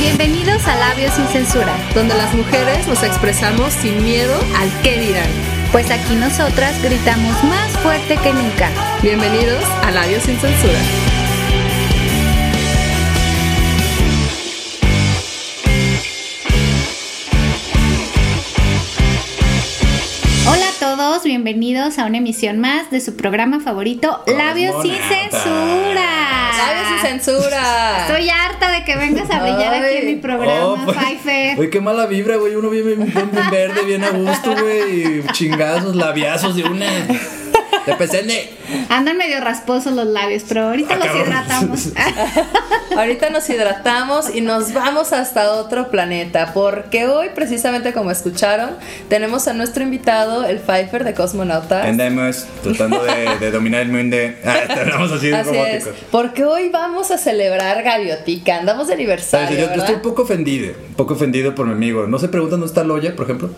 Bienvenidos a Labios sin Censura, donde las mujeres nos expresamos sin miedo al qué dirán. pues aquí nosotras gritamos más fuerte que nunca. Bienvenidos a Labios sin Censura. Hola a todos, bienvenidos a una emisión más de su programa favorito, Labios sin. Censura. Labios sin Censura. Estoy harta de que vengas a brillar aquí en mi programa, Oh, pues, Pfeiffer. Güey, qué mala vibra, güey. Uno bien, bien, bien verde, bien a gusto, güey. Chingazos, labiazos de una. De pesene. Andan medio rasposos los labios, pero ahorita Ah, los hidratamos. Ahorita nos hidratamos y nos vamos hasta otro planeta, porque hoy, precisamente como escucharon, tenemos a nuestro invitado, el Pfeiffer de Cosmonautas. Andamos tratando de, de dominar el mundo. Ah, estamos así de Así es, robóticos. porque hoy vamos a celebrar Gaviotica, andamos de aniversario, Yo, yo ¿verdad? estoy un poco ofendido. Un poco ofendido por mi amigo. ¿No se preguntan dónde está Loya, por ejemplo?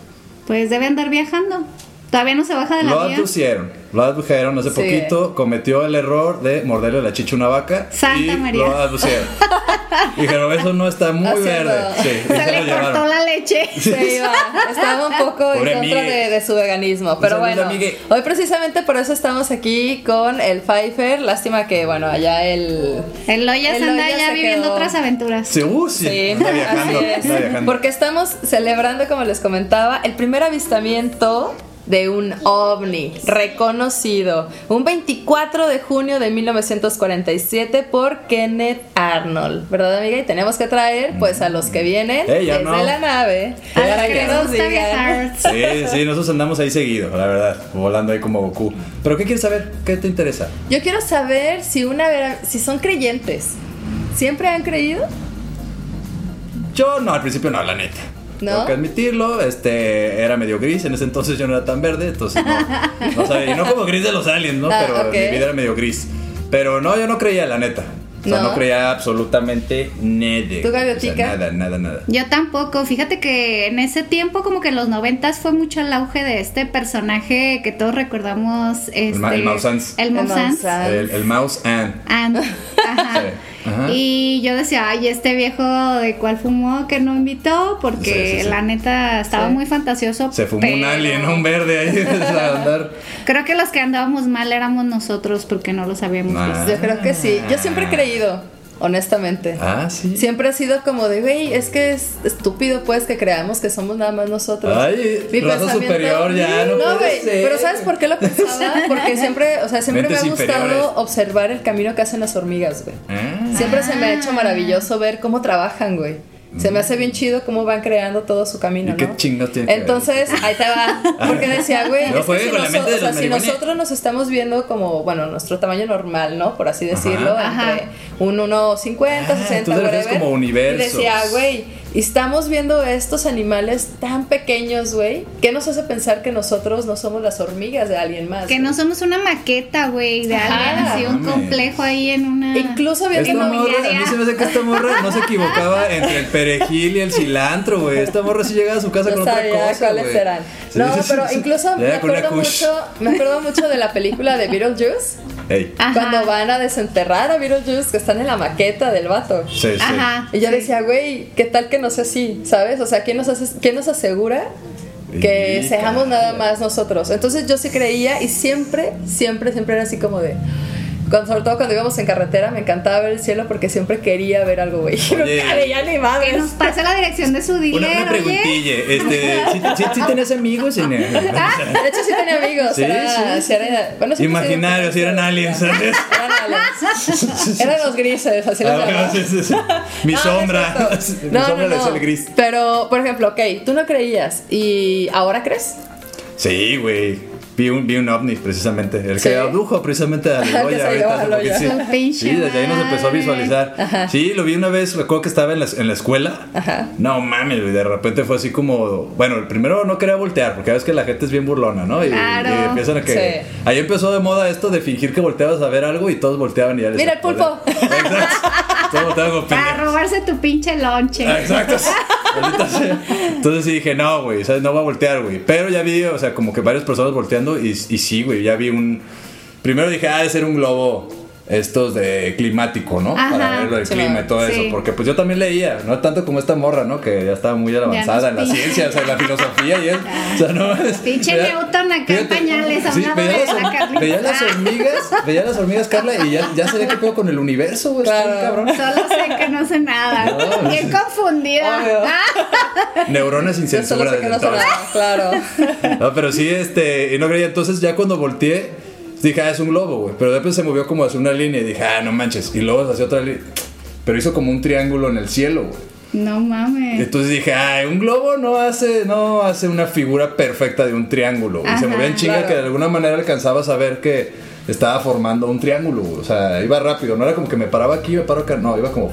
Pues debe andar viajando. Todavía no se baja de la Lo aducieron. Lo adujeron hace Sí. poquito. Cometió el error de morderle la chicha a una vaca. Santa y María. Lo aducieron. Dijeron, eso no está muy verde. Sí, Se se le cortó llevaron. la leche. Se iba, estaba un poco en contra de, de su veganismo, pero bueno, amigue. hoy precisamente por eso estamos aquí con el Pfeiffer, lástima que bueno, allá el... El Loya El anda ya se viviendo quedó. otras aventuras. Sí, uh, sí. Sí, Anda viajando. así es. anda viajando. Porque estamos celebrando, como les comentaba, el primer avistamiento de un ovni reconocido un 24 de junio de 1947 por Kenneth Arnold, ¿verdad amiga? Y tenemos que traer pues a los que vienen Hey, desde la nave A los para que nos digan. Sí, sí, nosotros andamos ahí seguido, la verdad, volando ahí como Goku. Pero ¿qué quieres saber? ¿Qué te interesa? Yo quiero saber si una vera- si son creyentes. ¿Siempre han creído? Yo no, al principio no, la neta. ¿No? Tengo que admitirlo, este, era medio gris, en ese entonces yo no era tan verde, entonces no, no sabía, y no como gris de los aliens, ¿no? Ah, Pero mi vida era medio gris. Pero no, yo no creía, la neta. O sea, ¿No? no, creía absolutamente nada. ¿Tú, Gaviotica? O sea, nada, nada, nada. Yo tampoco. Fíjate que en ese tiempo, como que en los noventas, fue mucho el auge de este personaje que todos recordamos. Este, ma- el Mouse Sans. El Mouse Sans. Mouse Sans. El, el mouse and. And, ajá. Sí, ajá. Y yo decía, ay, este viejo de cuál fumó que no invitó, porque Sí, sí, sí. la neta estaba Sí. muy fantasioso. Se fumó un pero alien, un verde ahí a andar. Creo que los que andábamos mal éramos nosotros porque no los habíamos Nah. visto. Yo creo que sí. Yo siempre he creído, honestamente. Ah, sí. Siempre ha sido como de, güey, es que es estúpido pues que creamos que somos nada más nosotros. Ay, Mi raza superior, ya, no puede güey, ser. pero ¿sabes por qué lo pensaba? Porque siempre, o sea, siempre Mentes me ha gustado inferiores. observar el camino que hacen las hormigas, güey. Ah. Siempre se me ha hecho maravilloso ver cómo trabajan, güey. Se me hace bien chido cómo van creando todo su camino, ¿Y qué ¿no? tiene que ver? Entonces, ahí te va. Porque decía, güey, No es que juegue si, noso- o sea, nosotros nos estamos viendo como, bueno, nuestro tamaño normal, ¿no? Por así decirlo, Ajá. entre un 1,50, Ah, 60, tú te refieres whatever. como universos. Y decía, güey, y estamos viendo estos animales tan pequeños, güey, ¿qué nos hace pensar que nosotros no somos las hormigas de alguien más? Que no somos una maqueta, güey, de Ajá. alguien así, un complejo ahí en una. Incluso viendo Esta morra, a mí se me hace que esta morra no se equivocaba entre el perejil y el cilantro, güey. Esta morra sí llegaba a su casa con otra cosa, cuáles güey. serán. Sí, No, pero incluso me acuerdo mucho, me acuerdo mucho de la película de Beetlejuice. Ey. Ajá. Cuando van a desenterrar a Beetlejuice, que están en la maqueta del vato. Sí, sí. Ajá. Y yo sí. decía, güey, ¿qué tal que no sea así? ¿Sabes? O sea, ¿quién nos, hace, quién nos asegura que Y seamos cara. nada más nosotros? Entonces yo sí creía y siempre, siempre, siempre era así como de... Cuando, sobre todo cuando íbamos en carretera, me encantaba ver el cielo porque siempre quería ver algo, güey. Y Oye. nunca veía ni Que madres. nos pase la dirección de su dealer, Una, una oye. preguntilla, este, ¿sí, sí, sí tenías amigos en el- Ah, de hecho sí tenía amigos. Sí, era, sí. sí era- bueno, Imaginarios, si eran aliens, ¿sabes? Eran aliens. Eran los grises, así los Ah, bueno, llamaba. sí, sí, sí. Mi No, sombra, no es mi No, sombra no. sale gris. Pero, por ejemplo, ok, tú no creías y ahora crees. Sí, güey. Vi un, vi un ovni precisamente, el Sí. que abdujo precisamente a Loya ahorita a Loya. poquito, sí. Sí, desde ahí nos empezó a visualizar. Sí, lo vi una vez, recuerdo que estaba en la, en la escuela. Ajá. No mames, de repente fue así como, bueno, el primero no quería voltear, porque ves que la gente es bien burlona, ¿no? Y, Claro. y empiezan a que... Ahí empezó de moda esto de fingir que volteabas a ver algo y todos volteaban y ya les... Mira el pulpo. Como Para robarse tu pinche lonche. Ah, Exacto. Entonces sí dije, no, güey, ¿sabes? No voy a voltear, güey. Pero ya vi, o sea, como que varias personas volteando y, y sí, güey, ya vi un... Primero dije, ah, de ser un globo estos de climático, ¿no? Ajá, Para ver el sí, clima y todo sí. eso. Porque pues yo también leía, no tanto como esta morra, ¿no? Que ya estaba muy avanzada en la nos ciencia, o sea, en la filosofía y él. O sea, no es- Pinche veía- Newton acá en pañales, sí, hablando veía, de las, la Carlita. veía las hormigas, veía las hormigas, Carla, y ya, ya sabía qué pedo con el universo, güey. Claro. cabrón. Solo sé que no sé nada. No, Bien sí. confundida. Ah, Neuronas sin Yo solo censura sé que no sé nada, claro. No, pero sí, este, y no creía. Entonces ya cuando volteé, dije, ah, es un globo, güey. Pero después se movió como hacia una línea y dije, ah, no manches. Y luego hacia otra línea. Pero hizo como un triángulo en el cielo, güey. no mames. Entonces dije, ay, un globo no hace, no hace una figura perfecta de un triángulo. güey. Se Ajá, movía en chinga claro. que de alguna manera alcanzabas a ver que estaba formando un triángulo. O sea, iba rápido. No era como que me paraba aquí, me paro acá. No, iba como.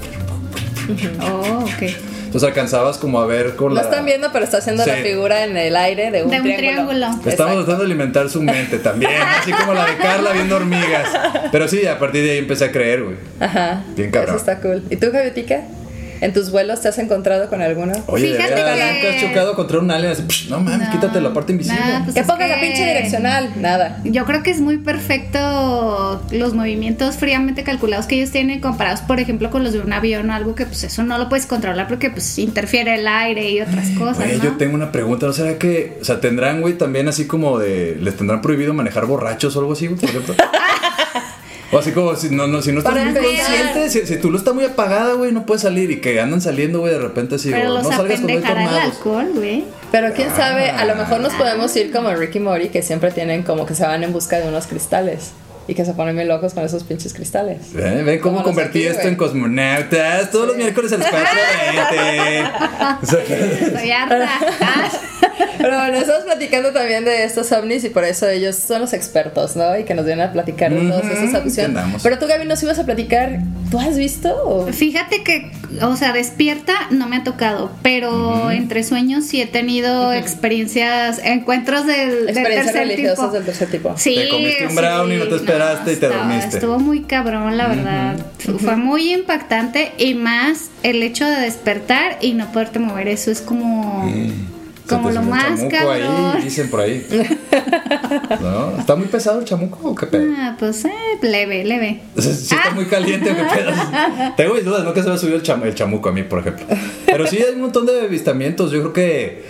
Oh, ok. Entonces alcanzabas como a ver con Lo la. están viendo, pero está haciendo la figura en el aire de un, De un triángulo. Estamos Exacto. tratando de alimentar su mente también, así como la de Carla viendo hormigas. Pero sí, a partir de ahí empecé a creer, güey. Ajá. Bien cabrón. Eso está cool. ¿Y tú, Javiotica? ¿En tus vuelos te has encontrado con alguno? Oye, de Fíjate veras, que- nunca has chocado contra un alien así, "Psh, no mames, No, quítate la parte invisible. nada, pues que ponga la que- pinche direccional. Nada. Yo creo que es muy perfecto los movimientos fríamente calculados que ellos tienen comparados, por ejemplo, con los de un avión o algo que pues eso no lo puedes controlar porque pues interfiere el aire y otras cosas, Oye, ¿no? yo tengo una pregunta, ¿no será que, o sea, tendrán, güey, también así como de, les tendrán prohibido manejar borrachos o algo así, güey, por ejemplo? o así como si no, no, si no estás Para muy empezar. consciente, si, si tu luz está muy apagada, güey, no puedes salir y que andan saliendo, güey, de repente así, Pero güey, los no salgas apendejará el alcohol, güey. Pero quién sabe, a lo mejor nos podemos ir como Ricky Mori, que siempre tienen como que se van en busca de unos cristales. Y que se ponen muy locos con esos pinches cristales. ¿Eh? ¿Ven cómo convertí aquí, esto güey. en cosmonautas? Todos los miércoles a las 4.20. O sea, Estoy harta. Pero bueno, estamos platicando también de estos ovnis y por eso ellos son los expertos, ¿no? Y que nos vienen a platicar de todas esas opciones. Pero tú, Gaby, nos ibas a platicar. ¿Tú has visto? o- Fíjate que, o sea, despierta no me ha tocado, pero entre sueños sí he tenido experiencias, encuentros del, del Experiencias tercer religiosas tipo. del tercer tipo. Sí, Te comiste un sí, brownie, no te esperaste y te estaba- dormiste. Estuvo muy cabrón, la verdad. Fue muy impactante y más el hecho de despertar y no poderte mover. Eso es como, como lo más chamuco cabrón. ahí, dicen por ahí. ¿No? ¿Está muy pesado el chamuco o qué pedo? Ah, pues eh, leve, leve. Sí está muy caliente o qué pedo. Tengo mis dudas, no que se me ha subido el, cham- el chamuco a mí, por ejemplo. Pero sí hay un montón de avistamientos. Yo creo que,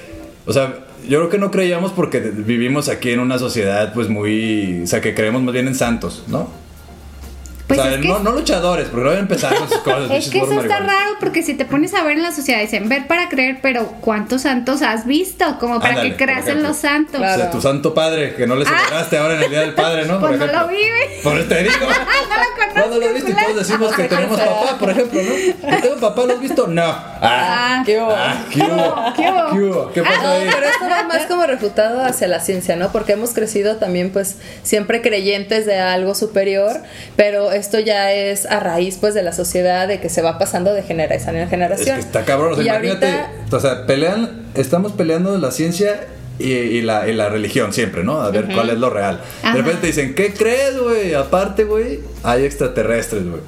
o sea, yo creo que no creíamos porque vivimos aquí en una sociedad pues muy, o sea, que creemos más bien en santos, ¿no? Pues o sea, es que no, no luchadores, porque no van a empezar con sus cosas. Es que eso está raro porque si te pones a ver en la sociedad dicen ver para creer, pero ¿cuántos santos has visto? Como para Ándale, que creas en los santos. O sea, tu santo padre, que no le celebraste ahora en el Día del Padre, ¿no? Pues no ejemplo. lo vive. Por eso te digo. no lo ¿Cuándo lo conozco, viste? Y todos decimos que tenemos papá, por ejemplo, ¿no? ¿Yo tengo papá? ¿Lo has visto? No. Ah, Ah, ¿Qué hubo? ah, ¿qué hubo? ¿Qué hubo? ¿Qué hubo? ¿Qué pasó No, ahí? pero esto va más como refutado hacia la ciencia, ¿no? Porque hemos crecido también, pues, siempre creyentes de algo superior, pero esto ya es a raíz, pues, de la sociedad, de que se va pasando de generación en Es generación. que está cabrón, o sea, y imagínate, ahorita, o sea, pelean, estamos peleando la ciencia y, y la, y la religión siempre, ¿no? A ver cuál es lo real. Ajá. De repente dicen, ¿qué crees, güey? Aparte, güey, hay extraterrestres, güey.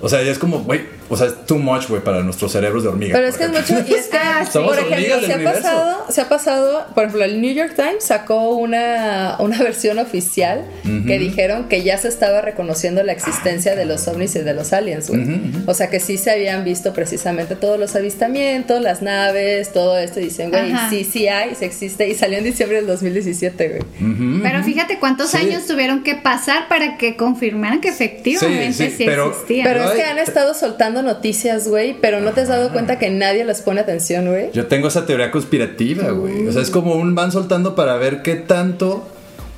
O sea, ya es como, güey, o sea, es too much, güey, para nuestros cerebros de hormiga. pero es que es mucho, y es que, Ah, por ejemplo, se ha, pasado, se ha pasado, por ejemplo, el New York Times sacó una, una versión oficial que dijeron que ya se estaba reconociendo la existencia de los ovnis y de los aliens, güey. O sea, que sí se habían visto precisamente todos los avistamientos, las naves, todo esto, y dicen, güey, sí, sí hay, sí existe, y salió en diciembre del 2017, güey. Pero fíjate cuántos Sí. años tuvieron que pasar para que confirmaran que efectivamente Sí, sí, sí, pero- existía. Pero Pero es que hay- han estado soltando noticias, güey, pero no te has dado cuenta que nadie les pone atención, güey. Yo tengo esa teoría conspirativa, güey. O sea, es como un van soltando para ver qué tanto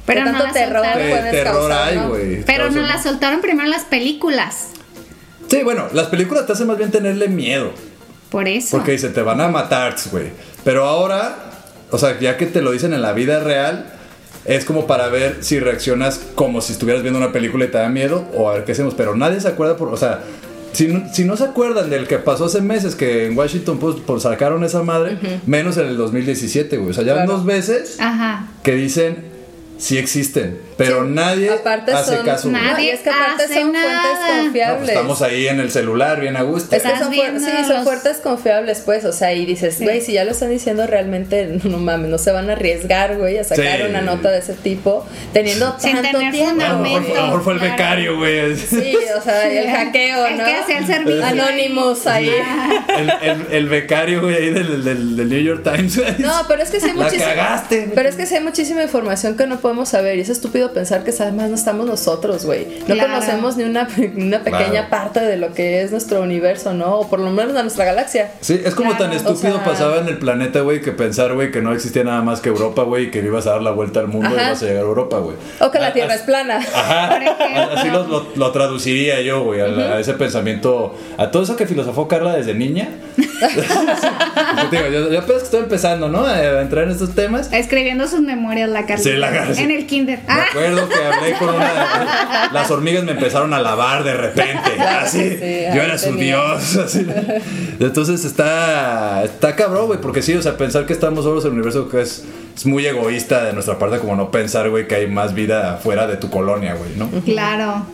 Pero ¿Qué no tanto la terror soltaron. puedes terror causar, hay, no? güey. Pero no la soltaron primero las películas. Sí, bueno, las películas te hacen más bien tenerle miedo. Por eso. Porque dice, te van a matar, güey. Pero ahora, o sea, ya que te lo dicen en la vida real, es como para ver si reaccionas como si estuvieras viendo una película y te da miedo o a ver qué hacemos. Pero nadie se acuerda por, o sea, si no, si no se acuerdan del que pasó hace meses que en Washington Post por sacaron esa madre, menos en el 2017, güey. O sea, ya van dos veces Ajá. que dicen sí existen, pero nadie Aparte hace son, caso. Nadie es que aparte hace son nada. fuentes No, No, confiables. pues estamos ahí en el celular, bien a gusto. Es que son, fuer- sí, son los- fuertes confiables, pues. O sea, y dices, güey, si ya lo están diciendo realmente, no, mames, no se van a arriesgar, güey, a sacar Sí. una nota de ese tipo, teniendo Sin tanto tener tiempo. a lo mejor, fundamento. a lo mejor fue el Claro. becario, güey. Sí, o sea, el hackeo, El ¿no? que hacía el servicio. Anonymous ahí. El, el, el becario, güey, ahí del, del, del New York Times. güey. No, pero es que sí hay muchísima. Pero es que sí hay muchísima información que no podemos saber. Y es estúpido pensar que además no estamos nosotros, güey. No Claro. conocemos ni una, ni una pequeña Claro. parte de lo que es nuestro universo, ¿no? O por lo menos de nuestra galaxia. Sí, es como Claro, tan estúpido o sea- pasaba en el planeta, güey, que pensar, güey, que no existía nada más que Europa, güey, y que ibas a dar la vuelta al mundo y Ajá. ibas a llegar a Europa, güey. O que la A- Tierra a- es plana. Ajá, así lo, lo- lo traduciría yo, güey, a, la- a ese pensamiento, a todo eso que filosofó Carla desde niña. Yo digo, yo, yo apenas que estoy empezando, ¿no? A entrar en estos temas. Escribiendo sus memorias la Carlita. Sí, la En el kinder. Me Ah, acuerdo que hablé con una. Las hormigas me empezaron a lavar de repente. Así. sí, yo era su tenía. dios. así. Entonces está. Está cabrón, güey. Porque sí, o sea, pensar que estamos solos en el universo que es, es muy egoísta de nuestra parte, como no pensar, güey, que hay más vida fuera de tu colonia, güey, ¿no? claro.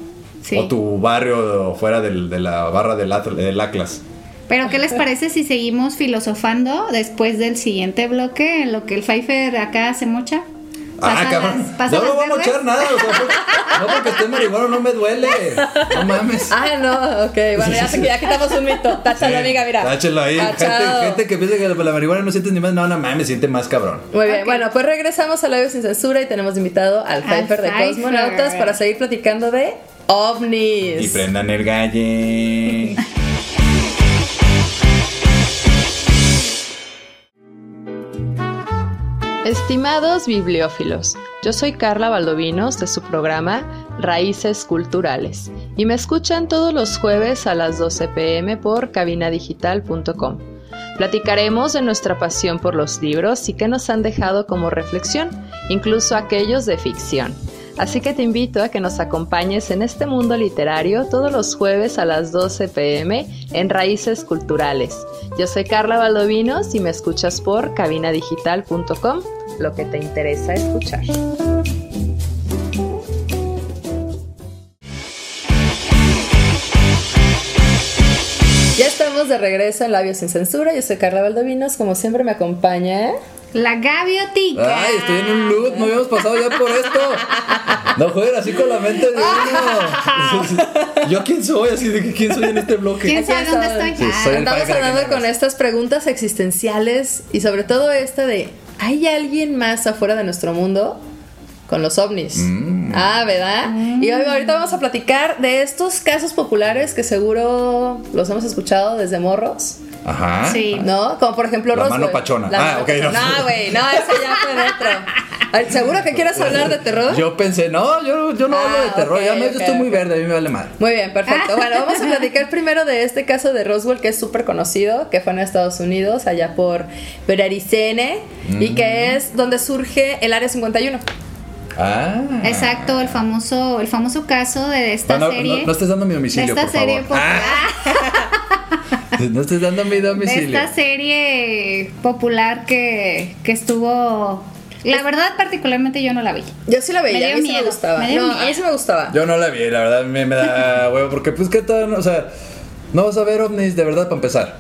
Sí. O tu barrio o fuera del- de la barra del, Atl- del Atlas. Pero ¿qué les parece si seguimos filosofando después del siguiente bloque en lo que el Pfeiffer acá se mocha? Ah, cabrón. No, no voy a mochar nada. O sea, no porque esté marihuana no me duele. No mames. Ah, no, ok. Bueno, ya, ya quitamos un mito. Táchalo, Sí, amiga, mira. Táchalo ahí. Gente, Tachado. gente que piensa que la marihuana no siente ni más. No, no mames, siente más cabrón. Muy bien, bueno, pues regresamos al audio sin censura y tenemos invitado al Pfeiffer de. Cosmonautas para seguir platicando de ovnis. Y prendan el galle. Estimados bibliófilos, yo soy Carla Valdovinos de su programa Raíces Culturales y me escuchan todos los jueves a las 12 pm por cabinadigital.com. Platicaremos de nuestra pasión por los libros y qué nos han dejado como reflexión, incluso aquellos de ficción. Así que te invito a que nos acompañes en este mundo literario todos los jueves a las 12 pm en Raíces Culturales. Yo soy Carla Valdovinos y me escuchas por cabinadigital.com, lo que te interesa escuchar. Ya estamos de regreso en Labios sin Censura. Yo soy Carla Valdovinos. Como siempre me acompaña. La gaviotica. Ay, estoy en un loop. No habíamos pasado ya por esto. No jueguen así con la mente de uno. Yo quién soy, así de que quién soy en este bloque. ¿Quién sabe dónde estoy? Sí, Ah, soy Estamos hablando con estas preguntas existenciales y sobre todo esta de ¿hay alguien más afuera de nuestro mundo? Con los ovnis. Mm. Ah, ¿verdad? Y hoy, ahorita vamos a platicar de estos casos populares que seguro los hemos escuchado desde morros. Ajá. Sí. ¿No? Como por ejemplo La Roswell. mano pachona. La Ah, mano ok, pachona. no. No, güey, no, eso ya fue dentro. ¿Seguro que quieres hablar de terror? Yo pensé, no, yo, yo no Ah, hablo de terror. ok, ya me, ok, yo estoy muy ok. verde, a mí me vale mal. Muy bien, perfecto. Bueno, vamos a platicar primero de este caso de Roswell que es súper conocido, que fue en Estados Unidos, allá por Veraricene, y Mm. que es donde surge el Área 51. Ah. Exacto, el famoso, el famoso caso de esta No, no, serie. no, no estés dando mi de domicilio, esta por serie favor. popular. Ah, no estés dando mi de domicilio. esta serie popular que, que estuvo. La verdad, particularmente yo no la vi. Yo sí la veía, Me a dio mí sí me miedo, gustaba. me dio no, a mí miedo. sí me gustaba. Yo no la vi, la verdad me, me da huevo, porque pues que todo, o sea, no vas a ver ovnis de verdad para empezar.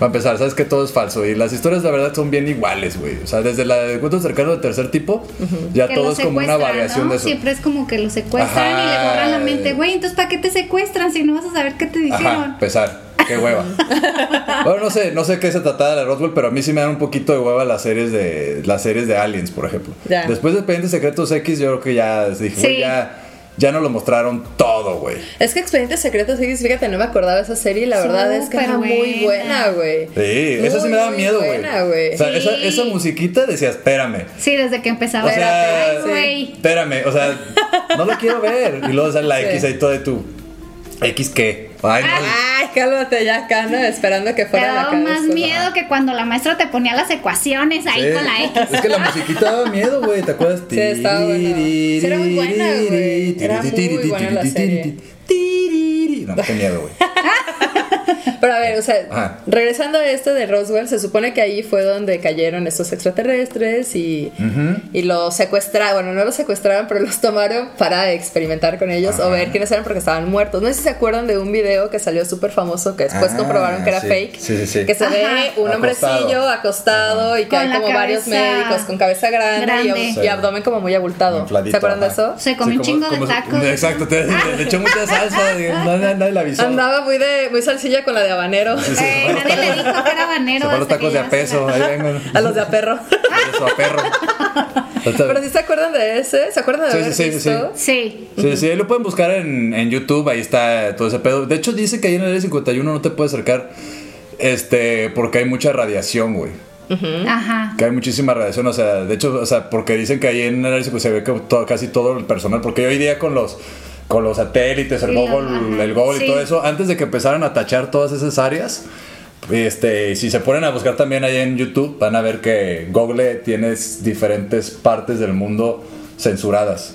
Para empezar, sabes que todo es falso y las historias la verdad son bien iguales, güey. O sea, desde la de encuentro cercano del tercer tipo, ya Que todo es como una variación ¿no? de eso. Siempre es como que lo secuestran y le Ajá. borran la mente. Güey, entonces ¿para qué te secuestran si no vas a saber qué te dijeron? Ajá, pesar. Qué hueva. bueno, no sé, no sé qué se trataba de la Roswell, pero a mí sí me dan un poquito de hueva las series de las series de Aliens, por ejemplo. Ya. Después de Expedientes Secretos X, yo creo que ya dije, Sí. ya ya nos lo mostraron todo, güey. Es que Expedientes Secretos X, fíjate, no me acordaba de esa serie y la verdad es que era muy buena, güey. Sí, esa sí Muy, me daba muy miedo, güey. buena, güey. O sea, esa, Sí. esa musiquita decía, espérame. Sí, desde que empezaba. O sea, Ay, güey. Espérame, o sea, no lo quiero ver. Y luego sale la Sí. X ahí todo de tu. ¿X qué? Ay, no. Ay, cálmate ya acá, ¿no? Esperando que Te fuera la daba cara más miedo que cuando la maestra te ponía las ecuaciones ahí Sí. con la X. Es que la musiquita daba miedo, güey, ¿te acuerdas? Sí, estaba buena. Sí, era muy buena, güey. Era muy buena la serie. No, qué miedo, güey. Pero a ver, o sea, Ajá. regresando a este de Roswell, se supone que ahí fue donde cayeron estos extraterrestres y, y los secuestraron. Bueno, no los secuestraron, pero los tomaron para experimentar con ellos o ver quiénes eran porque estaban muertos. No sé si se acuerdan de un video que salió súper famoso que después Ah, comprobaron que era sí. fake. Sí, sí, sí. Que se ve un hombrecillo acostado y que Con hay como varios médicos con cabeza grande, Y, grande. y abdomen como muy abultado. Infladito, ¿Se acuerdan de eso? Se comió un chingo como- de tacos. Exacto, te, le echó mucha salsa, digo, nadie, nadie la avisó. Andaba muy de muy salsilla con la de habanero. Sí, sí, Eh, nadie le dijo que era Se banero. fue los tacos de a peso, se ahí vengo. A los de a perro. Eso, a perro. Pero si se acuerdan de ese, ¿se acuerdan de Sí, haber sí, sí, visto? Sí. Sí, sí, ahí lo pueden buscar en, en YouTube, ahí está todo ese pedo. De hecho, dice que ahí en el área 51 no te puedes acercar, este, porque hay mucha radiación, güey. Ajá. Que hay muchísima radiación, o sea, de hecho, o sea, porque dicen que ahí en el área 51 se ve que todo- casi todo el personal, porque hoy día con los con los satélites, el Y Google, el Google sí. y todo eso, antes de que empezaran a tachar todas esas áreas, este, si se ponen a buscar también ahí en YouTube, van a ver que Google tiene diferentes partes del mundo censuradas.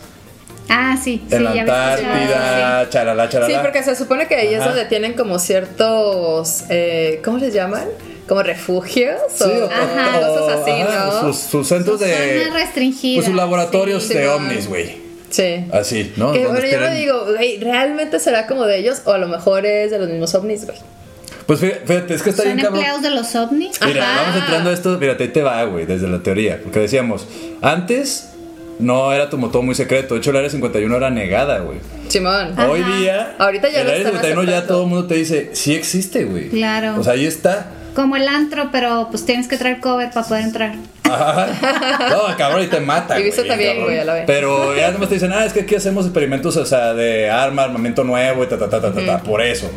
Ah, sí. sí en la ya había escuchado, Antártida, charalá, charalá. Sí, porque se supone que ahí es Ajá. donde tienen como ciertos, eh, ¿cómo les llaman? Como refugios Sí, o, Ajá. o- cosas así, ajá, ¿no? Sus, sus centros Sus de. restringidas, Pues sus laboratorios sí. de ovnis, güey. Sí. Así, ¿no? Que bueno, yo me tienen- digo, güey, ¿realmente será como de ellos? O a lo mejor es de los mismos ovnis, güey. Pues fí- fíjate, es que está ¿Son bien cabrón. empleados de los ovnis? Mira, Ajá. vamos entrando a esto, mira, ahí te va, güey, desde la teoría. Porque decíamos, antes no era como todo muy secreto. De hecho, el área 51 era negada, güey. Simón. Hoy día, Ahorita ya el lo área están 51 ya todo el mundo te dice, sí existe, güey. Claro. O sea, ahí está. Como el antro, pero pues tienes que traer cover para poder entrar. Ajá. No, cabrón, y te mata. Y güey, también, güey, a la vez. Pero ya te dicen, ah, es que aquí hacemos experimentos, o sea, de arma, armamento nuevo y ta, ta, ta, ta, ta, ta, por eso.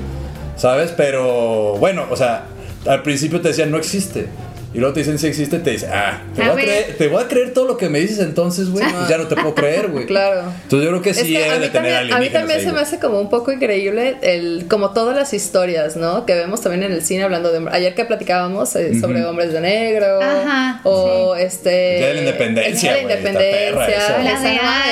¿Sabes? Pero bueno, o sea, al principio te decían, no existe. Y luego te dicen, sí existe, te dicen, ah, te voy a, creer, te voy a creer todo lo que me dices entonces, güey. Pues ya no te puedo creer, güey. Claro. Entonces yo creo que Es sí que debe a mí de tener también, a mí también ahí, se me hace como un poco increíble el como todas las historias, ¿no? Que vemos también en el cine hablando de ayer que platicábamos eh, sobre hombres de negro Ajá, o este El Día de la Independencia, el Día de la perra Independencia. La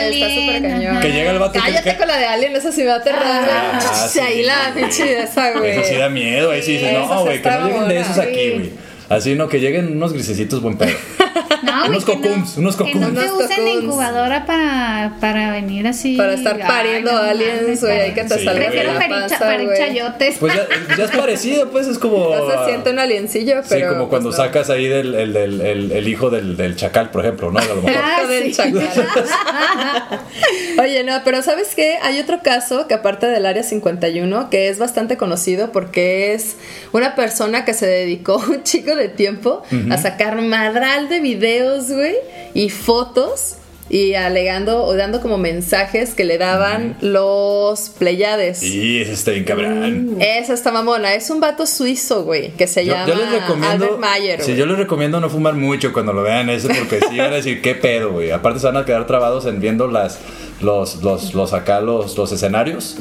de está súper cañón. Que llega el vato Cállate que- con la de Alien, esa sí me va a aterrar. Ah, sí. ahí la pinche esa, güey. Eso sí da miedo, ahí sí dices, no, güey, que no lleguen de esos aquí, güey. Así, no, que lleguen unos grisecitos buen pedo. Unos que no- cocoons, unos Que no te Unos usen cocoons. incubadora para, para venir así. Para estar pariendo Ay, aliens, güey, hay que te Sí. Prefiero la parir, chayotes. Pues ya, ya es parecido, pues es como. No se siente un aliencillo, Sí, pero. como cuando pues, no. sacas ahí del, el, del- el- el hijo del, del chacal, por ejemplo, ¿no? A lo mejor. Ah, del sí. chacal. Oye, no, pero ¿sabes qué? Hay otro caso que aparte del Área 51, que es bastante conocido porque es una persona que se dedicó un chico de tiempo a sacar madral de videos, güey, y fotos y alegando o dando como mensajes que le daban los Pleiades. Y ese está bien cabrón. Esa está mamona, es un vato suizo, güey, que se Yo, llama yo les recomiendo. Albert Mayer. sí, yo les recomiendo no fumar mucho cuando lo vean ese, porque sí van a decir, ¿qué pedo, güey? Aparte se van a quedar trabados en viendo las. Los, los, los acá, los, los escenarios,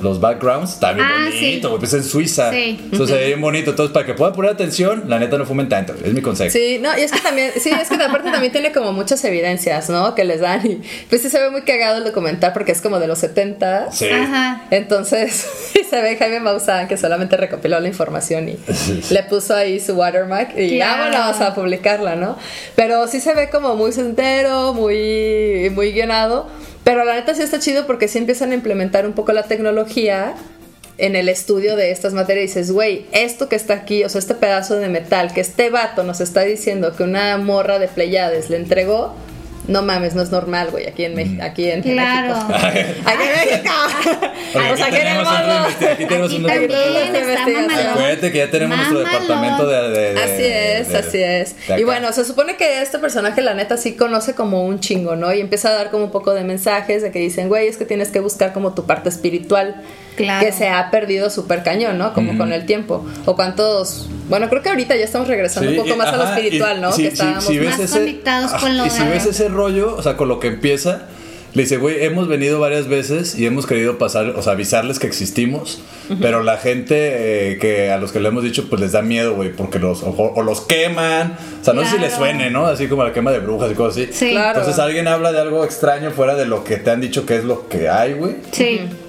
los backgrounds, está bien Ah, bonito, sí. pues en Suiza. Sí. Entonces bien bonito. Entonces, para que puedan poner atención, la neta no fumen tanto, es mi consejo. Sí, no, y es que también, sí, es que aparte también tiene como muchas evidencias, ¿no? Que les dan y pues sí se ve muy cagado el documental porque es como de los 70. Sí. Ajá. Entonces, se ve Jaime Maussan que solamente recopiló la información y le puso ahí su watermark y Claro. vámonos a publicarla, ¿no? Pero sí se ve como muy entero, muy, muy guionado. Pero la neta sí está chido porque sí empiezan a implementar un poco la tecnología en el estudio de estas materias. Y dices, güey, esto que está aquí, o sea, este pedazo de metal que este vato nos está diciendo que una morra de Pleiades le entregó. No mames, no es normal, güey, aquí en, México aquí en Claro. México. Aquí en México. Pues aquí aquí en el tenemos aquí un está investigación. mamalón. Acuérdate que ya tenemos nuestro departamento de, de- de- Así es, de- así es. Y bueno, se supone que este personaje, la neta, sí conoce como un chingo, ¿no? Y empieza a dar como un poco de mensajes de que dicen, güey, es que tienes que buscar como tu parte espiritual. Claro. Que se ha perdido súper cañón, ¿no? Como con el tiempo. O cuántos. Bueno, creo que ahorita ya estamos regresando Sí, un poco más a lo ajá, espiritual, y ¿no? si- que si- estábamos si más conectados con lo Y si ves ese rollo, o sea, con lo que empieza, le dice, güey, hemos venido varias veces y hemos querido pasar, o sea, avisarles que existimos, pero la gente eh, que a los que le hemos dicho, pues les da miedo, güey, porque los, o, o los queman, o sea, no sé si les Claro. suene, ¿no? Así como la quema de brujas y cosas así. Sí. Claro. Entonces alguien habla de algo extraño fuera de lo que te han dicho que es lo que hay, güey. Sí. Pues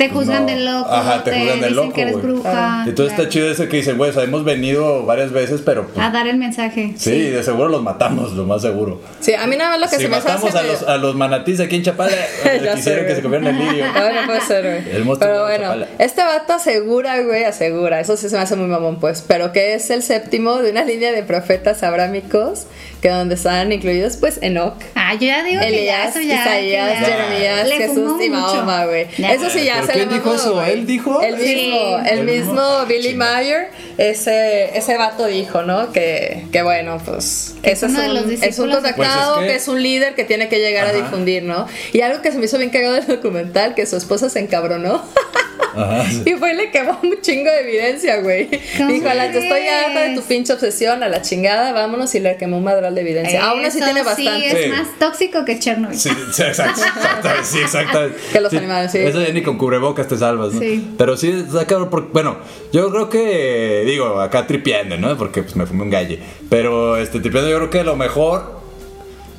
Te juzgan no. de loco, Ajá, te, juzgan de dicen loco. que eres bruja. Y todo está claro. chido ese que dicen, güey, o sea, hemos venido varias veces, pero. pues, A dar el mensaje. sí, de seguro los matamos, lo más seguro. Sí, a mí nada más lo que Si se me hace matamos a los, a los manatís aquí en Chapala, quisieron que se comieran el lirio. Ah, no puede ser, güey. El monstruo Pero bueno, Chapala. este vato asegura, güey, asegura, eso sí se me hace muy mamón, pues, pero que es el séptimo de una línea de profetas abrámicos, que donde están incluidos, pues, Enoch. Ah, yo ya digo que ya, Elías, eso ya. Isaías, ya. Jeremías, Le Jesús y. Mahoma, güey. Eso sí ya ¿Pero se quién dijo mamó, eso? güey. ¿Él dijo? El mismo, el El mismo. Ah, Billy. Mayer, ese, ese vato dijo, ¿no? Que, que bueno, pues ese es un, los es un contactado, Pues es que- que es un líder que tiene que llegar a difundir, ¿no? Y algo que se me hizo bien cagado del documental, que su esposa se encabronó. Ajá. sí. Y fue y le quemó un chingo de evidencia, güey. ¿Cómo Dijo, a la, estoy harta de tu pinche obsesión, a la chingada, vámonos. Y le quemó un madral de evidencia. Aún así Eso tiene Sí, bastante. es Sí. más tóxico que Chernobyl. Sí, sí, exacto, exacto, sí, exacto. Que los animales, sí. Eso ya ni con cubrebocas te salvas, ¿no? Sí. Pero sí, está cabrón, porque, bueno, yo creo que, digo, acá tripeando, ¿no? Porque pues me fumé un galle. Pero, este, tripeando yo creo que lo mejor,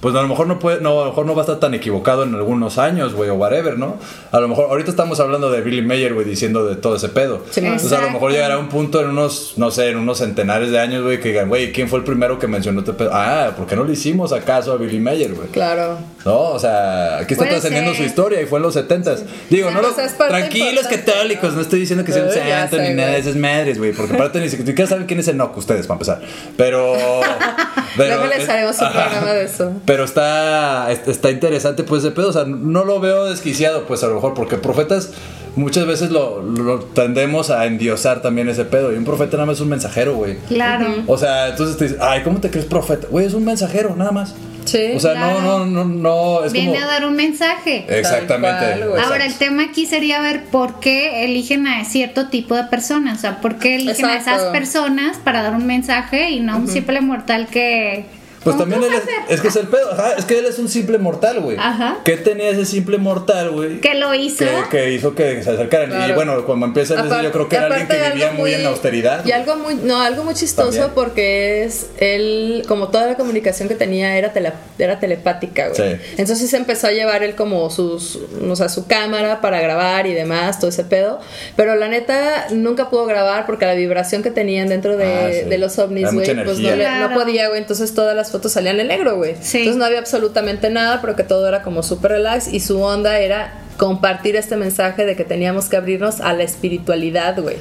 pues a lo mejor no puede, no, a lo mejor no va a estar tan equivocado en algunos años, güey, o whatever, ¿no? A lo mejor, ahorita estamos hablando de Billy Mayer, güey, diciendo de todo ese pedo. Sí. Entonces a lo mejor llegará un punto en unos, no sé, en unos centenares de años, güey, que digan, güey, ¿quién fue el primero que mencionó este pedo? Ah, ¿por qué no le hicimos acaso a Billy Mayer, güey? Claro. No, o sea, aquí está trascendiendo su historia y fue en los 70 Digo, Sí, no pues lo- es parte tranquilos católicos, no estoy diciendo que sea un santo ni nada de esas madres, güey, porque aparte ni siquiera saben quién es Enoch ustedes, para empezar. Pero. pero Luego les haremos un programa de eso. Pero está, est- está interesante, pues, ese pedo. O sea, no lo veo desquiciado, pues, a lo mejor, porque profetas muchas veces lo, lo tendemos a endiosar también ese pedo. Y un profeta nada más es un mensajero, güey. Claro. O sea, entonces te dices, ay, ¿cómo te crees profeta? Güey, es un mensajero, nada más. Sí. O sea, Claro. no, no, no, no. Es Viene como. a dar un mensaje. Exactamente. Cual. Ahora, el tema aquí sería ver por qué eligen a cierto tipo de personas. O sea, por qué eligen a esas personas para dar un mensaje y no a un simple mortal que. Pues ¿Cómo también él es, es que es el pedo, ajá, es que él es un simple mortal, güey. Ajá. ¿Qué tenía ese simple mortal, güey? Que lo hizo. Que, que hizo que se acercaran. Y Claro. bueno, cuando empieza a decir, Apar- yo creo que era alguien que vivía algo muy, en austeridad. Y algo muy, no, algo muy chistoso También. porque es él, como toda la comunicación que tenía era, tele- era telepática, güey. Sí. Entonces se empezó a llevar él como sus, o sea, su cámara para grabar y demás, todo ese pedo. Pero la neta nunca pudo grabar porque la vibración que tenían dentro de, Ah, sí. de los ovnis, güey, pues no, le- no Claro. podía, güey. Entonces todas las fotos salían en negro, güey. Sí. Entonces no había absolutamente nada, pero que todo era como súper relax y su onda era compartir este mensaje de que teníamos que abrirnos a la espiritualidad, güey.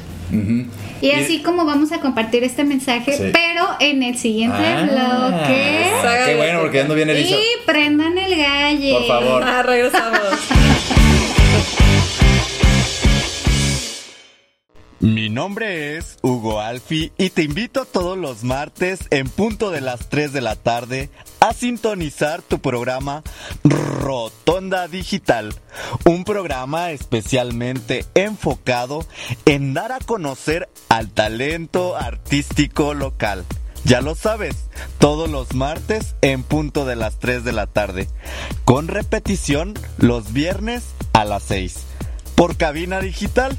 Y así como vamos a compartir este mensaje, Sí. pero en el siguiente Ah, bloque. qué bueno, porque ya ando bien erizo. Y prendan el galle. Por favor. Ah, regresamos. Mi nombre es Hugo Alfi y te invito todos los martes en punto de las 3 de la tarde a sintonizar tu programa Rotonda Digital, un programa especialmente enfocado en dar a conocer al talento artístico local. Ya lo sabes, todos los martes en punto de las 3 de la tarde, con repetición los viernes a las 6 por cabina digital,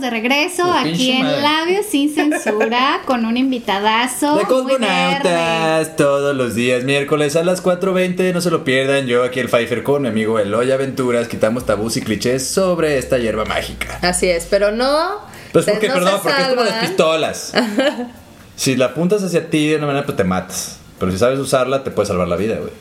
Estamos de regreso aquí en madre. Labios sin Censura con un invitadazo. De muy verde. Cosmonautas, todos los días, miércoles a las 4.20, no se lo pierdan. Yo aquí el Pfeiffer con mi amigo Eloy Aventuras, quitamos tabús y clichés sobre esta hierba mágica. Así es, pero no. Pues porque, no perdón, porque es como las pistolas. si la apuntas hacia ti de una manera, pues te matas. Pero si sabes usarla, te puede salvar la vida, güey.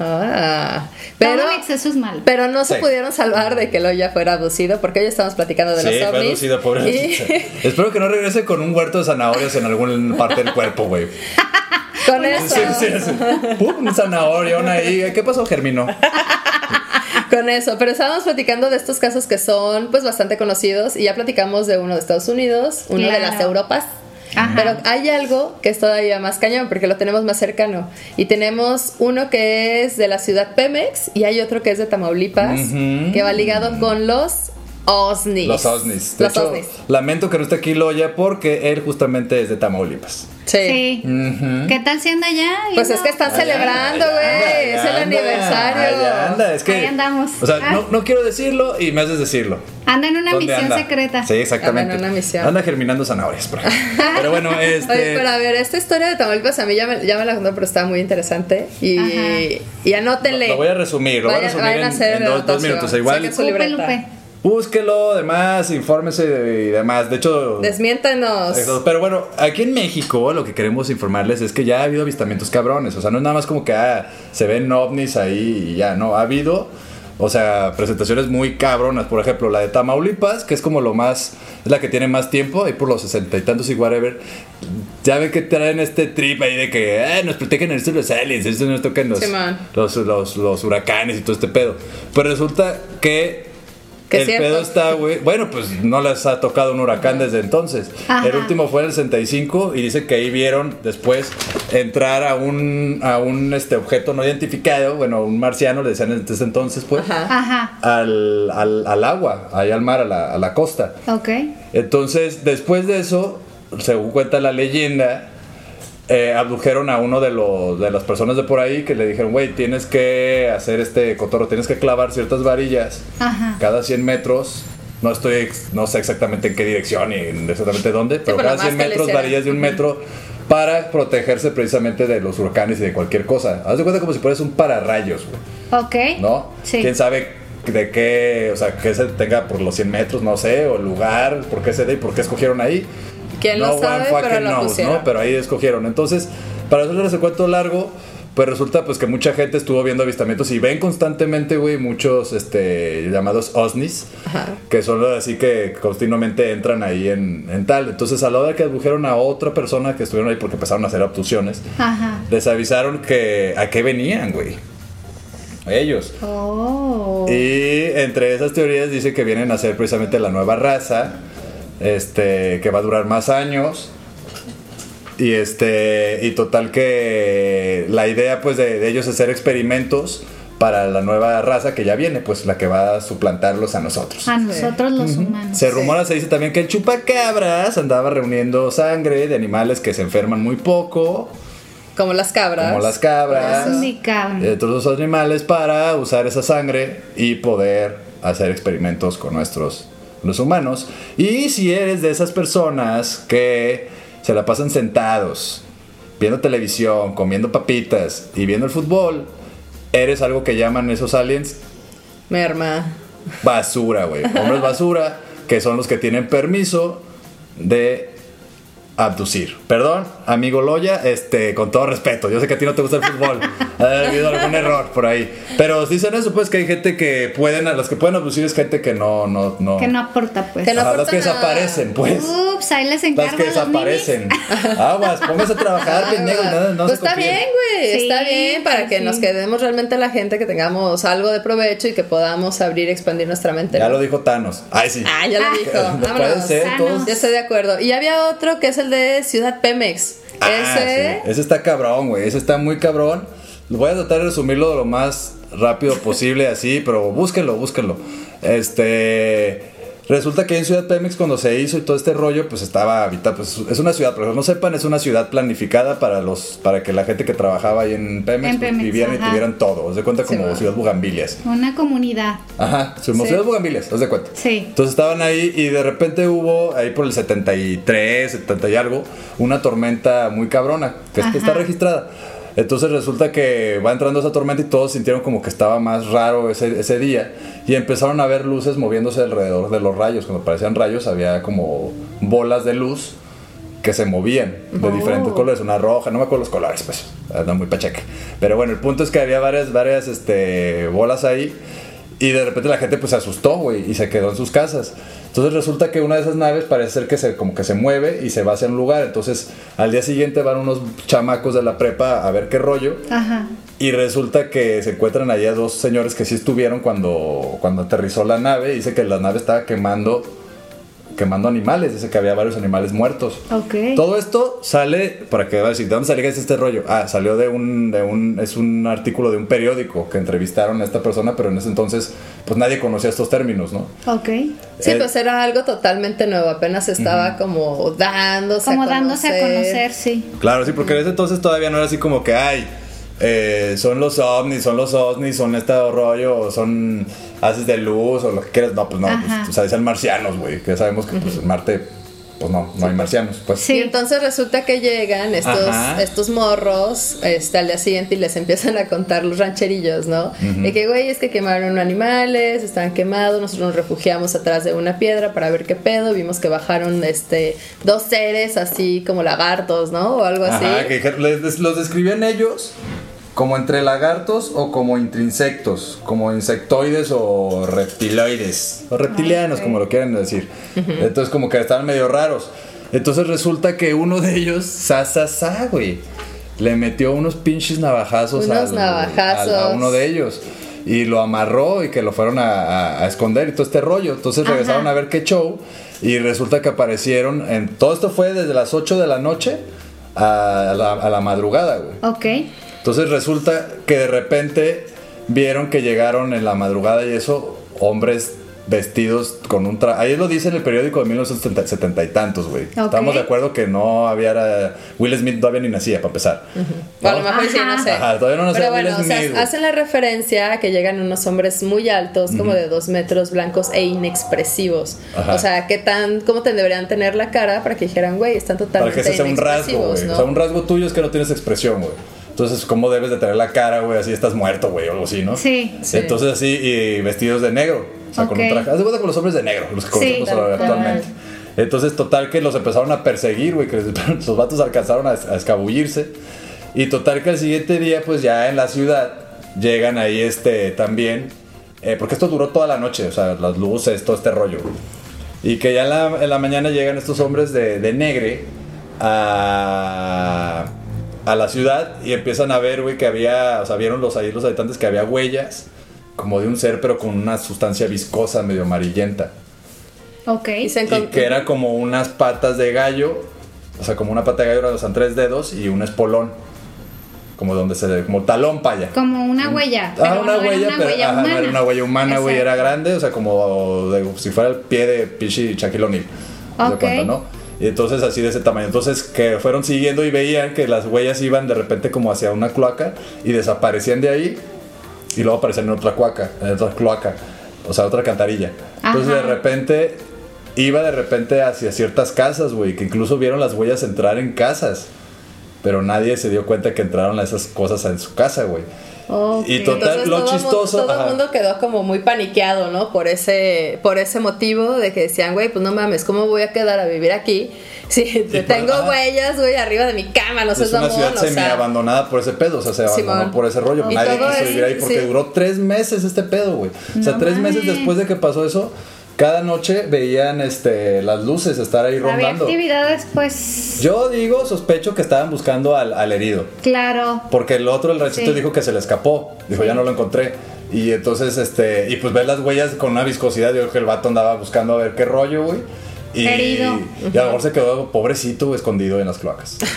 Ah, Todo pero, en exceso es malo. pero no se Sí. pudieron salvar de que lo ya fuera abducido, porque hoy estamos platicando de Sí, los fue ovnis. aducido, pobre. y Espero que no regrese con un huerto de zanahorias en alguna parte del cuerpo, güey. con eso, Sí, sí, sí. Pum, un zanahorión ahí. ¿Qué pasó, Germino? con eso. Pero estábamos platicando de estos casos que son pues bastante conocidos y ya platicamos de uno de Estados Unidos, uno de las Europas. Ajá. Pero hay algo que es todavía más cañón porque lo tenemos más cercano. Y tenemos uno que es de la ciudad Pemex y hay otro que es de Tamaulipas, que va ligado con los OSNIs. Los OSNIs. De Los hecho, OSNIs. lamento que no esté aquí Loya porque él justamente es de Tamaulipas. Sí. ¿Qué tal si anda allá? Pues es que están Allá celebrando, güey. Es el anda, aniversario. allá anda, es que. Ahí andamos. O sea, Ah. no, no quiero decirlo y me haces decirlo. Anda en una ¿Dónde misión anda? secreta. Sí, exactamente. Anda en una misión. Anda germinando zanahorias, por ejemplo. Pero bueno, este. Oye, pero a ver, esta historia de Tamaulipas a mí ya me, ya me la contó, pero está muy interesante. Y, Ajá. y anótenle. Lo voy a resumir, lo voy a Vayan- resumir vayan a en- hacer en dos- dos minutos, igual- Búsquelo, demás, infórmese y demás. De hecho. Desmiéntanos. Pero bueno, aquí en México lo que queremos informarles es que ya ha habido avistamientos cabrones. O sea, no es nada más como que ah, se ven ovnis ahí y ya, no. Ha habido, o sea, presentaciones muy cabronas. Por ejemplo, la de Tamaulipas, que es como lo más, es la que tiene más tiempo, ahí por los sesenta y tantos y whatever. Ya ven que traen este trip ahí de que ah, nos protegen esto los aliens, esto nos tocan los, Simón. los, los, los huracanes y todo este pedo. Pero resulta que Que el cierto. pedo está, güey. Bueno, pues no les ha tocado un huracán desde entonces. Ajá. El último fue en el 65 y dice que ahí vieron después entrar a un, a un este, objeto no identificado, bueno, un marciano, le decían desde entonces, pues, Ajá. Al, al, al agua, ahí al mar, a la, a la costa. Ok. Entonces, después de eso, según cuenta la leyenda, eh, abdujeron a uno de los de las personas de por ahí que le dijeron, güey, tienes que hacer este cotorro, tienes que clavar ciertas varillas Ajá. cada 100 metros. No estoy, no sé exactamente en qué dirección en exactamente dónde, pero pero cada lo 100 más que les metros, varillas de un metro para protegerse precisamente de los huracanes y de cualquier cosa. Haz de cuenta como si fueras un pararrayos, güey. Ok. ¿no? Sí. ¿Quién sabe de qué, o sea, que se tenga por los 100 metros, no sé, o el lugar, por qué se dé y por qué escogieron ahí? ¿Quién lo No one sabe? Pero fucking lo knows, pusieron. ¿no? Pero ahí escogieron. Entonces, para hacerles el cuento largo, pues resulta pues que mucha gente estuvo viendo avistamientos y ven constantemente, güey, muchos este llamados OSNIs, que son así que continuamente entran ahí en, en tal. Entonces, a la hora que abdujeron a otra persona que estuvieron ahí porque empezaron a hacer abducciones, Ajá. les avisaron que a qué venían, güey. Ellos. Oh. Y entre esas teorías dice que vienen a ser precisamente la nueva raza, este, que va a durar más años. Y este, y total que la idea pues de, de ellos es hacer experimentos para la nueva raza que ya viene, pues la que va a suplantarlos a nosotros. A nosotros los humanos. Se rumora, se dice también que el chupacabras andaba reuniendo sangre de animales que se enferman muy poco, Como las cabras. como las cabras, de todos los animales para usar esa sangre y poder hacer experimentos con nuestros los humanos. Y si eres de esas personas que se la pasan sentados, viendo televisión, comiendo papitas y viendo el fútbol, eres algo que llaman esos aliens Merma. basura, güey. Hombres basura, que son los que tienen permiso de abducir. Perdón, amigo Loya, este, con todo respeto. Yo sé que a ti no te gusta el fútbol. Ha habido algún error por ahí. Pero dicen eso, pues que hay gente que pueden, a los que pueden abducir es gente que no, no, no. Que no aporta, pues. Que no Ajá, las aporta que nada. desaparecen, pues. Ups, ahí les Las encargo que a los desaparecen. Aguas, póngase a trabajar, pendejo. No, no pues está bien, güey. Sí, está bien para que sí. nos quedemos realmente la gente, que tengamos algo de provecho y que podamos abrir y expandir nuestra mente. Ya ¿no? lo dijo Thanos. Ay, sí. Ah, ya lo Ah. dijo. Puede ser, todos. Ya estoy de acuerdo. Y había otro que es el de Ciudad Pemex. Ah, Ese. sí. Ese está cabrón, güey. Ese está muy cabrón. Voy a tratar de resumirlo lo más rápido posible, así, pero búsquenlo, búsquenlo. Este. Resulta que en Ciudad Pemex, cuando se hizo y todo este rollo, pues estaba habitada. Pues es una ciudad, pero no sepan, es una ciudad planificada para los para que la gente que trabajaba ahí en Pemex, En pues, vivieran y tuvieran todo. Haz de cuenta como Sí. Ciudad Bugambilias. Una comunidad. Ajá, como Sí. Ciudad Bugambilias, haz de cuenta. Sí. Entonces estaban ahí y de repente hubo, ahí por el 73, 70 y algo, una tormenta muy cabrona, que Ajá. está registrada. Entonces resulta que va entrando esa tormenta y todos sintieron como que estaba más raro ese, ese día. Y empezaron a ver luces moviéndose alrededor de los rayos. Cuando parecían rayos había como bolas de luz que se movían de Oh. diferentes colores, una roja, no me acuerdo los colores, pues, anda muy pacheque. Pero bueno, el punto es que había varias, varias este, bolas ahí y de repente la gente pues se asustó, güey, y se quedó en sus casas. Entonces resulta que una de esas naves parece ser que se, como que se mueve y se va hacia un lugar. Entonces al día siguiente van unos chamacos de la prepa a ver qué rollo. Ajá. Y resulta que se encuentran allá dos señores que sí estuvieron cuando, cuando aterrizó la nave. Dice que la nave estaba quemando, quemando animales. Dice que había varios animales muertos. Ok. Todo esto sale, para que va a decir, ¿de dónde salió este rollo? Ah, salió de un, de un, es un artículo de un periódico que entrevistaron a esta persona, pero en ese entonces pues nadie conocía estos términos, ¿no? Ok. Sí, Eh, pues era algo totalmente nuevo, apenas estaba como dándose Como a dándose a conocer, sí. Claro, sí, porque en ese entonces todavía no era así como que, ay, eh, son los ovnis, son los ovnis, son este rollo, son haces de luz, o lo que quieras. No, pues no, pues, o sea, dicen marcianos, güey, que sabemos que pues en Marte, pues no, no hay marcianos, pues. Sí. Y entonces resulta que llegan estos, Ajá. estos morros este, al día siguiente y les empiezan a contar los rancherillos, ¿no? De que, güey, es que quemaron animales, estaban quemados, nosotros nos refugiamos atrás de una piedra para ver qué pedo, vimos que bajaron este, dos seres así como lagartos, ¿no? O algo así. Ajá, que les- les- los describían ellos como entre lagartos o como intrinsectos, como insectoides o reptiloides, o reptilianos, como lo quieran decir. Entonces, como que estaban medio raros. Entonces, resulta que uno de ellos, sa, sa, sa, güey, le metió unos pinches navajazos Unos al- navajazos. al- a uno de ellos. Y lo amarró y que lo fueron a, a- a esconder y todo este rollo. Entonces regresaron Ajá. a ver qué show. Y resulta que aparecieron en. Todo esto fue desde las 8 de la noche a la, a la madrugada, güey. Ok. Entonces resulta que de repente vieron que llegaron en la madrugada y eso, hombres vestidos con un traje. Ahí lo dice en el periódico de 1970 y tantos, güey. Estamos de acuerdo que no había. era- Will Smith todavía ni nacía, para empezar. A lo ¿no? mejor sí, no sé. Ajá, todavía no nacía Pero bueno, Will o sea, hacen la referencia a que llegan unos hombres muy altos, como de dos metros, blancos e inexpresivos. Ajá. O sea, ¿qué tan, cómo te deberían tener la cara para que dijeran, güey, están Para totalmente que ese sea un rasgo. ¿no? O sea, un rasgo tuyo es que no tienes expresión, güey. Entonces, ¿cómo debes de tener la cara, güey? Así estás muerto, güey, o algo así, ¿no? Sí. Sí. Entonces, así, y vestidos de negro. O sea, con un traje. Haz de cuenta con los hombres de negro, los que conocemos cual. actualmente. Entonces, total que los empezaron a perseguir, güey, que los vatos alcanzaron a, a escabullirse. Y total que al siguiente día, pues ya en la ciudad, llegan ahí este también. eh, porque esto duró toda la noche, o sea, las luces, todo este rollo. Y que ya en la, en la mañana llegan estos hombres de, de negre a, a la ciudad y empiezan a ver, güey, que había, o sea, vieron los, ahí los habitantes que había huellas, como de un ser, pero con una sustancia viscosa, medio amarillenta. Ok. Y se Y que era como unas patas de gallo, o sea, como una pata de gallo, o sea, tres dedos y un espolón. Como donde se como talón paya. Como una huella. Ah, pero una no era huella, una pero huella ajá, no era humana. una huella humana, güey, era grande, o sea, como de- si fuera el pie de Pichi Shaquille O'Neal. Ok. cuenta, ¿no? Y entonces así de ese tamaño. Entonces que fueron siguiendo y veían que las huellas iban de repente como hacia una cloaca y desaparecían de ahí y luego aparecían en otra cloaca, en otra cloaca, o sea, otra cantarilla. Entonces Ajá. de repente iba de repente hacia ciertas casas, güey, que incluso vieron las huellas entrar en casas. Pero nadie se dio cuenta que entraron esas cosas en su casa, güey. Ok. Y total, Entonces, lo todo el mundo- chistoso. todo el mundo quedó como muy paniqueado, ¿no? Por ese, por ese motivo de que decían, güey, pues no mames, ¿cómo voy a quedar a vivir aquí? Si pues, tengo ajá. huellas, güey, arriba de mi cama, no sé, es una ciudad o sea. semi-abandonada por ese pedo, o sea, se abandonó Simón. por ese rollo. Nadie quiso vivir ahí porque sí. duró tres meses este pedo, güey. O sea, No tres meses después de que pasó eso, cada noche veían este, las luces estar ahí Había rondando. actividades, pues. Yo digo, sospecho que estaban buscando al, al herido. Claro. Porque el otro, el ranchito, Sí. dijo que se le escapó. Dijo, Sí. ya no lo encontré. Y entonces, este, y pues ver las huellas con una viscosidad. Yo creo que el vato andaba buscando a ver qué rollo, güey. Y, Herido. y a lo mejor se quedó pobrecito escondido en las cloacas.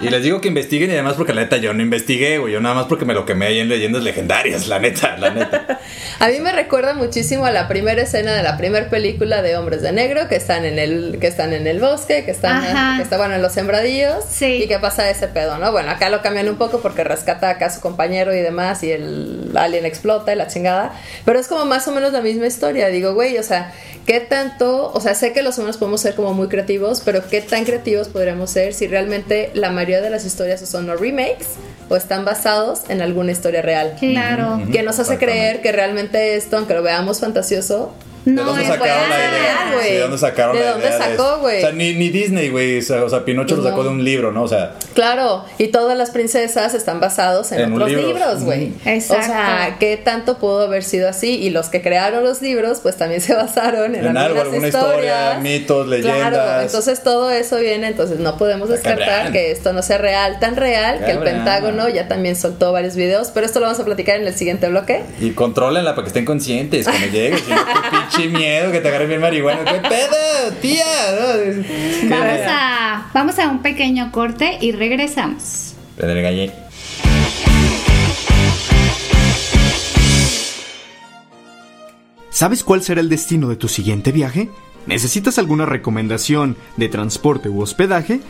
Y les digo que investiguen y además porque la neta yo no investigué, güey. Yo nada más porque me lo quemé ahí en leyendas legendarias, la neta, la neta. A mí me recuerda muchísimo a la primera escena de la primera película de Hombres de Negro que están en el que están en el bosque, que están Ajá. que está bueno en los sembradíos Sí. y que pasa ese pedo, ¿no? Bueno, acá lo cambian un poco porque rescata acá a su compañero y demás y el alien explota y la chingada, pero es como más o menos la misma historia. Digo, güey, o sea, ¿qué tanto, o sea, sé que los humanos podemos ser como muy creativos, pero qué tan creativos podríamos ser si realmente la mayoría de las historias son o remakes o están basados en alguna historia real? Claro. que nos hace creer que realmente esto, aunque lo veamos fantasioso, ¿De No dónde la idea? güey. ¿De dónde sacaron ¿De la dónde idea? de sacó, eso? güey? O sea, ni, ni Disney, güey. O sea, o sea, Pinocho lo sacó de un libro, ¿no? O sea, claro, y todas las princesas están basados en, En otros libro. libros, güey. Ujú. Exacto. O sea, ¿qué tanto pudo haber sido así? Y los que crearon los libros, pues también se basaron en, En algo, algunas alguna historias. historia, mitos, Claro, leyendas. entonces todo eso viene, entonces no podemos descartar que esto no sea real, tan real que el. Pentágono ya también soltó varios videos, pero esto lo vamos a platicar en el siguiente bloque. Y contrólenla para que estén conscientes cuando lleguen. Si no, qué pinche miedo que te agarren bien marihuana. ¿Qué pedo, tía? ¿No? Vamos a, vamos a un pequeño corte y regresamos. Pedro Galle. ¿Sabes cuál será el destino de tu siguiente viaje? ¿Necesitas alguna recomendación de transporte u hospedaje?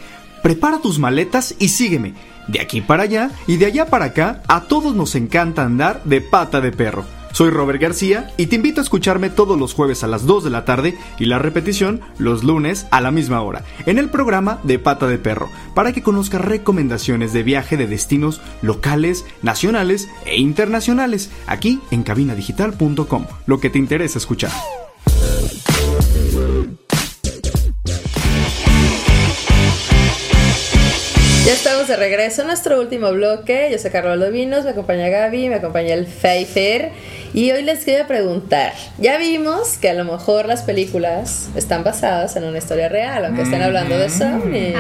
Prepara tus maletas y sígueme. De aquí para allá y de allá para acá, a todos nos encanta andar de pata de perro. Soy Robert García y te invito a escucharme todos los jueves a las 2 de la tarde y la repetición los lunes a la misma hora en el programa de Pata de Perro para que conozcas recomendaciones de viaje de destinos locales, nacionales e internacionales aquí en cabinadigital.com, lo que te interesa escuchar. Ya estamos de regreso en nuestro último bloque. Yo soy Carlos Lovinos, me acompaña Gaby, me acompaña el Pfeiffer. Y hoy les quería preguntar: Ya vimos que a lo mejor las películas están basadas en una historia real, aunque estén hablando de Sony.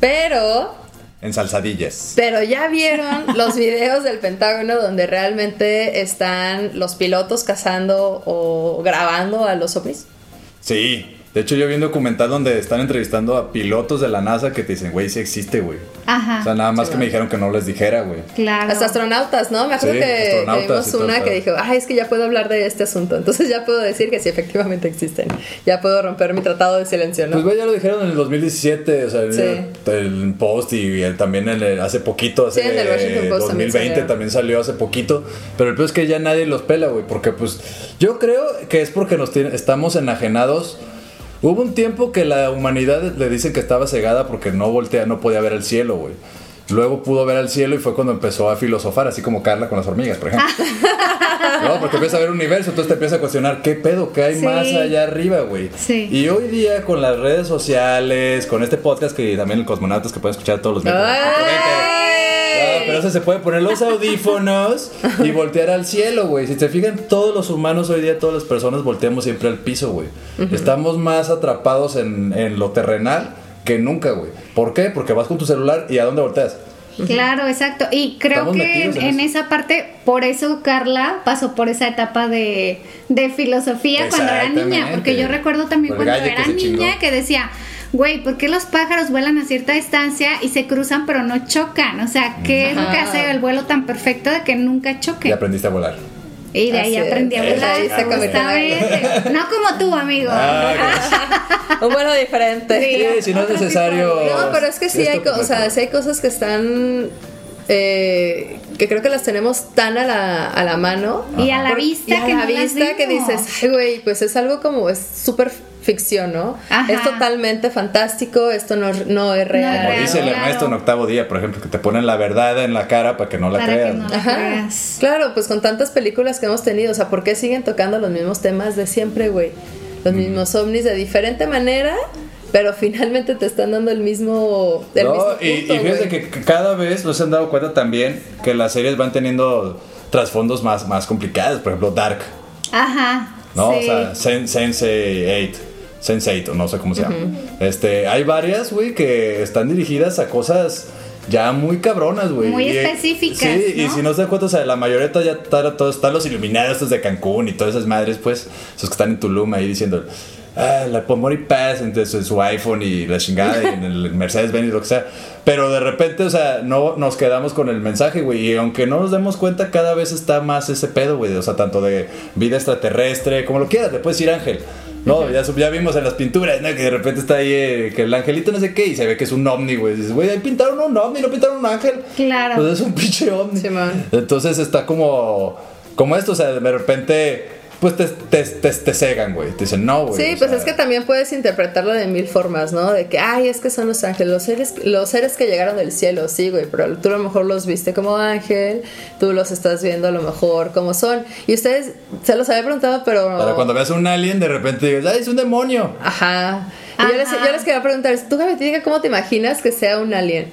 Pero En salsadillas. pero ya vieron los videos del Pentágono donde realmente están los pilotos cazando o grabando a los ovnis. Sí. De hecho, yo vi un documental donde están entrevistando a pilotos de la NASA que te dicen, güey, sí existe, güey. Ajá. O sea, nada más Sí, que me dijeron que no les dijera, güey. claro. Hasta astronautas, ¿no? Me acuerdo Sí, que vimos todo una el que dijo, ay, es que ya puedo hablar de este asunto. Entonces ya puedo decir que sí, efectivamente existen. Ya puedo romper mi tratado de silencio, ¿no? Pues, güey, ya lo dijeron en el 2017, o sea, Sí. el, el Post y el- también en el- hace poquito, hace Sí, en el Washington Post también 2020 salió. también salió hace poquito, pero el peor es que ya nadie los pela, güey, porque pues yo creo que es porque nos tiene- estamos enajenados. Hubo un tiempo que la humanidad le dicen que estaba cegada porque no voltea, no podía ver el cielo, güey. Luego pudo ver el cielo y fue cuando empezó a filosofar, así como Carla con las hormigas, por ejemplo. no, porque empieza a ver un universo, entonces te empieza a cuestionar qué pedo, qué hay Sí. más allá arriba, güey. Sí. Y hoy día con las redes sociales, con este podcast que también el Cosmonautas que pueden escuchar todos los miércoles. Pero eso se puede poner los audífonos y voltear al cielo, güey. Si te fijan, todos los humanos hoy día, todas las personas volteamos siempre al piso, güey. Estamos más atrapados en, en lo terrenal que nunca, güey. ¿Por qué? Porque vas con tu celular y ¿a dónde volteas? Claro, exacto. Y creo Estamos que en, esa parte, por eso Carla pasó por esa etapa de, de filosofía cuando era niña. Porque yo recuerdo también Por cuando que era niña que decía, güey, ¿por qué los pájaros vuelan a cierta distancia y se cruzan pero no chocan? O sea, ¿qué es lo que Ajá. hace el vuelo tan perfecto de que nunca Y choque? aprendiste a volar. Y de ahí Así aprendí a volar. Ahí se. No como tú, amigo. Ah, Un vuelo diferente. Sí, si no es necesario. No, pero es que sí hay, co- o sea, sí hay cosas que están eh, que creo que las tenemos tan a la, a la mano Y a la Por- vista y a que la no las vista que dices, ay güey, pues es algo como es súper ficción, ¿no? Ajá. Es totalmente fantástico, esto no, no es real. Como dice el Claro. Ernesto en octavo día, por ejemplo, que te ponen la verdad en la cara para que no la Para que creas. no la Ajá. creas. Claro, pues con tantas películas que hemos tenido, o sea, ¿por qué siguen tocando los mismos temas de siempre, güey? Los mismos ovnis de diferente manera, pero finalmente te están dando el mismo. El No, mismo y, y güey. que cada vez nos han dado cuenta también que las series van teniendo trasfondos más, más complicados. Por ejemplo, Dark, Ajá. ¿no? sí. O sea, Sen- Sense8, Sense8, o no sé cómo se llama. Este, hay varias, güey, que están dirigidas a cosas ya muy cabronas, güey. Muy Y- específicas, Sí, y si no se dan cuenta, o sea, la mayoría ya está- todos están los iluminados estos de Cancún y todas esas madres, pues, esos que están en Tulum ahí diciendo, ah, la Pomori Pass en su, su iPhone y la chingada y en el Mercedes-Benz y lo que sea. Pero de repente, o sea, no nos quedamos con el mensaje, güey. Y aunque no nos demos cuenta, cada vez está más ese pedo, güey. O sea, tanto de vida extraterrestre, como lo quieras, le puedes decir ángel. No, ya, ya vimos en las pinturas, ¿no? Que de repente está ahí, eh, que el angelito no sé qué, y se ve que es un ovni, güey. Dices, güey, ahí pintaron un ovni, no pintaron un ángel. Claro. Pues es un pinche ovni. Entonces está como, como esto, o sea, de repente, pues te, te, te, te cegan, güey. Te dicen, no, güey. Sí, pues sea, es que también puedes interpretarlo de mil formas, ¿no? De que, ay, es que son los ángeles, los seres, los seres que llegaron del cielo, sí, güey, pero tú a lo mejor los viste como ángel, tú los estás viendo a lo mejor como son. Y ustedes, se los había preguntado, pero... Para cuando veas un alien, de repente digas, ay, es un demonio. Ajá. Y yo les, Ajá. yo les quería preguntar, tú, Gaby, diga cómo te imaginas que sea un alien.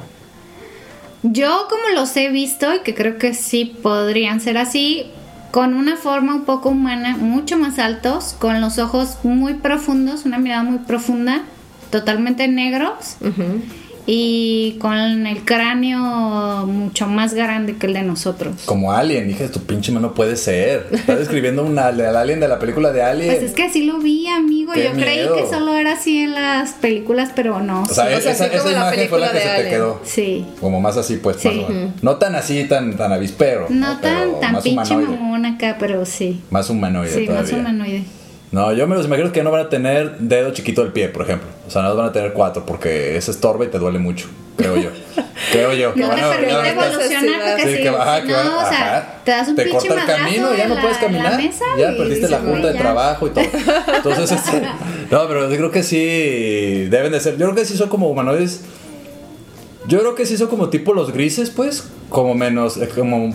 Yo como los he visto y que creo que sí podrían ser así, con una forma un poco humana, mucho más altos, con los ojos muy profundos, una mirada muy profunda, totalmente negros y con el cráneo mucho más grande que el de nosotros. Como Alien, dije, tu pinche mano puede ser. Estás describiendo una, al Alien de la película de Alien. Pues es que así lo vi, amigo. Qué Yo creí que solo era así en las películas, pero no. O sea, o sea, esa, la imagen fue la película que se te quedó. sí. Como más así, pues. Sí. más no tan así, tan, tan avispero. No tan, tan más pinche mamón acá, pero sí. Más humanoide Sí, más humanoide. No, yo me los imagino que no van a tener dedo chiquito del pie, por ejemplo. O sea, no van a tener cuatro porque ese estorba y te duele mucho, creo yo. creo yo. que No van a- ya permite van a porque Sí, que va- si que no, va- o sea, ajá. te das un te corta el camino, ya en no la- puedes caminar. mesa ya y perdiste la junta "Güey, de ya". trabajo y todo. Entonces, este, no, pero yo creo que sí deben de ser. Yo creo que sí son como humanoides. Yo creo que sí son como tipo los grises, pues, como menos, eh, como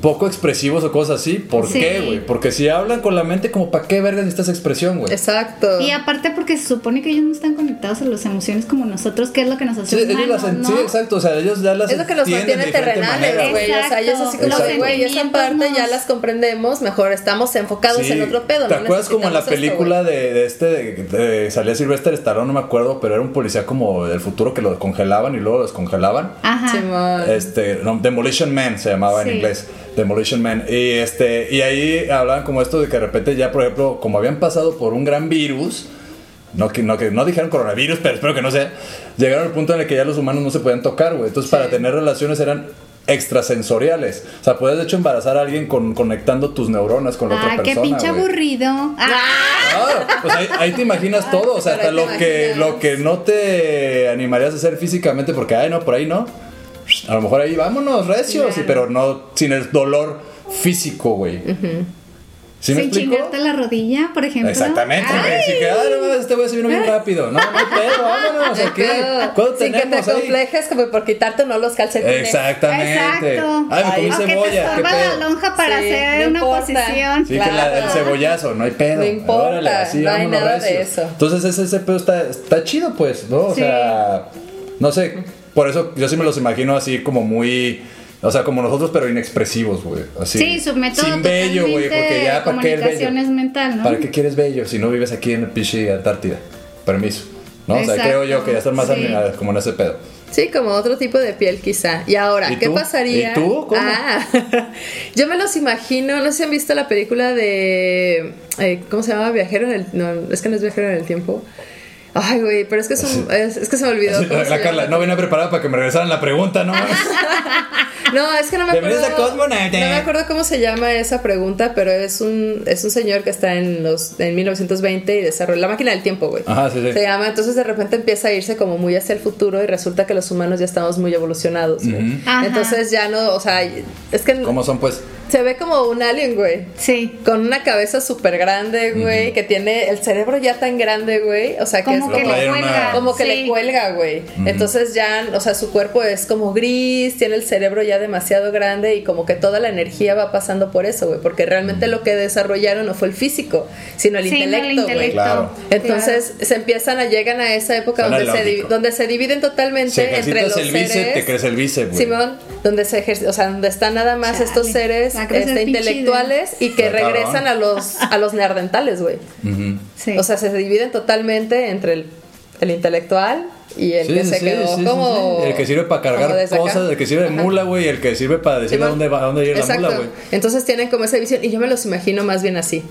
poco expresivos o cosas así. ¿Por Sí. qué, güey? Porque si hablan con la mente, como para qué vergas necesitas expresión, güey. Exacto. Y aparte porque se supone que ellos no están conectados a las emociones como nosotros, que es lo que nos hace Sí, ellos las sí, exacto. O sea, ellos ya las Es lo que entienden mantiene terrenales, güey. O sea, ellos así como güey, esa Los parte ya las comprendemos, mejor estamos enfocados Sí. en otro pedo. ¿Te no acuerdas como en la esto, película de, de este, de, de- salía Sylvester Stallone, no me acuerdo, pero era un policía como del futuro que lo congelaban y luego lo descongelaban? Ajá. Este, no, Demolition Man se llamaba en inglés. Demolition Man. Y este, y ahí hablaban como esto de que de repente ya, por ejemplo, como habían pasado por un gran virus, no que no, que no dijeron coronavirus, pero espero que no sea, llegaron al punto en el que ya los humanos no se podían tocar, güey. Entonces, para tener relaciones eran extrasensoriales. O sea, puedes de hecho embarazar a alguien con, conectando tus neuronas con la Ah, otra qué persona. pinche güey. aburrido. Ah, Claro, pues ahí, ahí te imaginas todo, o sea, hasta lo que, lo que no te animarías a hacer físicamente porque, ay, no, por ahí no. A lo mejor ahí vámonos, recios, Claro. y- pero no sin el dolor físico, güey. ¿Sí me sin explico? chingarte la rodilla, por ejemplo. Exactamente. Si que, ah, no mames, este güey se vino bien rápido. No, pedo, vámonos. Ay, aquí. pero ¿Cuánto Sin que te ahí? complejes como por quitarte no los calcetines. Exactamente. Exacto. Ay, me comí O que te cebolla. ¿Qué estorba la lonja para Sí, hacer no una importa. posición. Sí, que la- el cebollazo, no hay pedo. No importa, Órale, así, no hay de eso. Entonces ese, ese pedo está, está chido, pues, ¿no? O Sí. sea, no sé, por eso yo sí me los imagino así como muy... O sea, como nosotros, pero inexpresivos, güey. Así. Sí, su método Sin bello, güey, porque ya, ¿para qué el comunicación bello? es mental, ¿no? ¿Para qué quieres bello si no vives aquí en el pinche Antártida? Permiso. ¿No? O sea, creo yo que ya están más sí. animadas como en ese pedo. Sí, como otro tipo de piel quizá. Y ahora, ¿Y ¿qué tú? pasaría? ¿Y tú? ¿Cómo? Ah, yo me los imagino, no sé si han visto la película de... eh, ¿Cómo se llama? Viajero en el... No, es que no es Viajero en el Tiempo. Ay, güey, pero es que, es, un- es, es que se me olvidó. La se Carla, no venía preparada para que me regresaran la pregunta, ¿no? No, es que no me acuerdo. No me acuerdo cómo se llama esa pregunta, pero es un, es un señor que está en los en 1920 y desarrolla la máquina del tiempo, güey. Ajá, sí, sí. Se llama, entonces de repente empieza a irse como muy hacia el futuro y resulta que los humanos ya estamos muy evolucionados, güey. Entonces ya no, o sea, es que ¿Cómo son, pues? se ve como un alien, güey. Sí. Con una cabeza súper grande, güey, que tiene el cerebro ya tan grande, güey. O sea, que Como es que Lo le cuelga. como que Sí. le cuelga, güey. Entonces ya, o sea, su cuerpo es como gris, tiene el cerebro ya demasiado grande y como que toda la energía va pasando por eso, güey. Porque realmente lo que desarrollaron no fue el físico, sino el Sí, intelecto, güey. Claro. Entonces se empiezan a llegan a esa época donde se, donde se dividen totalmente Si entre los el bíceps, seres. te crece el bíceps, güey. Simón, donde se ejerce, o sea, donde están nada más Chale, estos seres este, intelectuales y que cabrón. regresan a los a los neandertales, güey. Sí. O sea, se dividen totalmente entre el, el intelectual y el Sí, que se sí, quedó sí, como. sí. El que sirve para cargar cosas, el que sirve de mula, güey, y el que sirve para decir a dónde va, a dónde ir la Exacto. mula, güey. Entonces tienen como esa visión y yo me los imagino más bien así.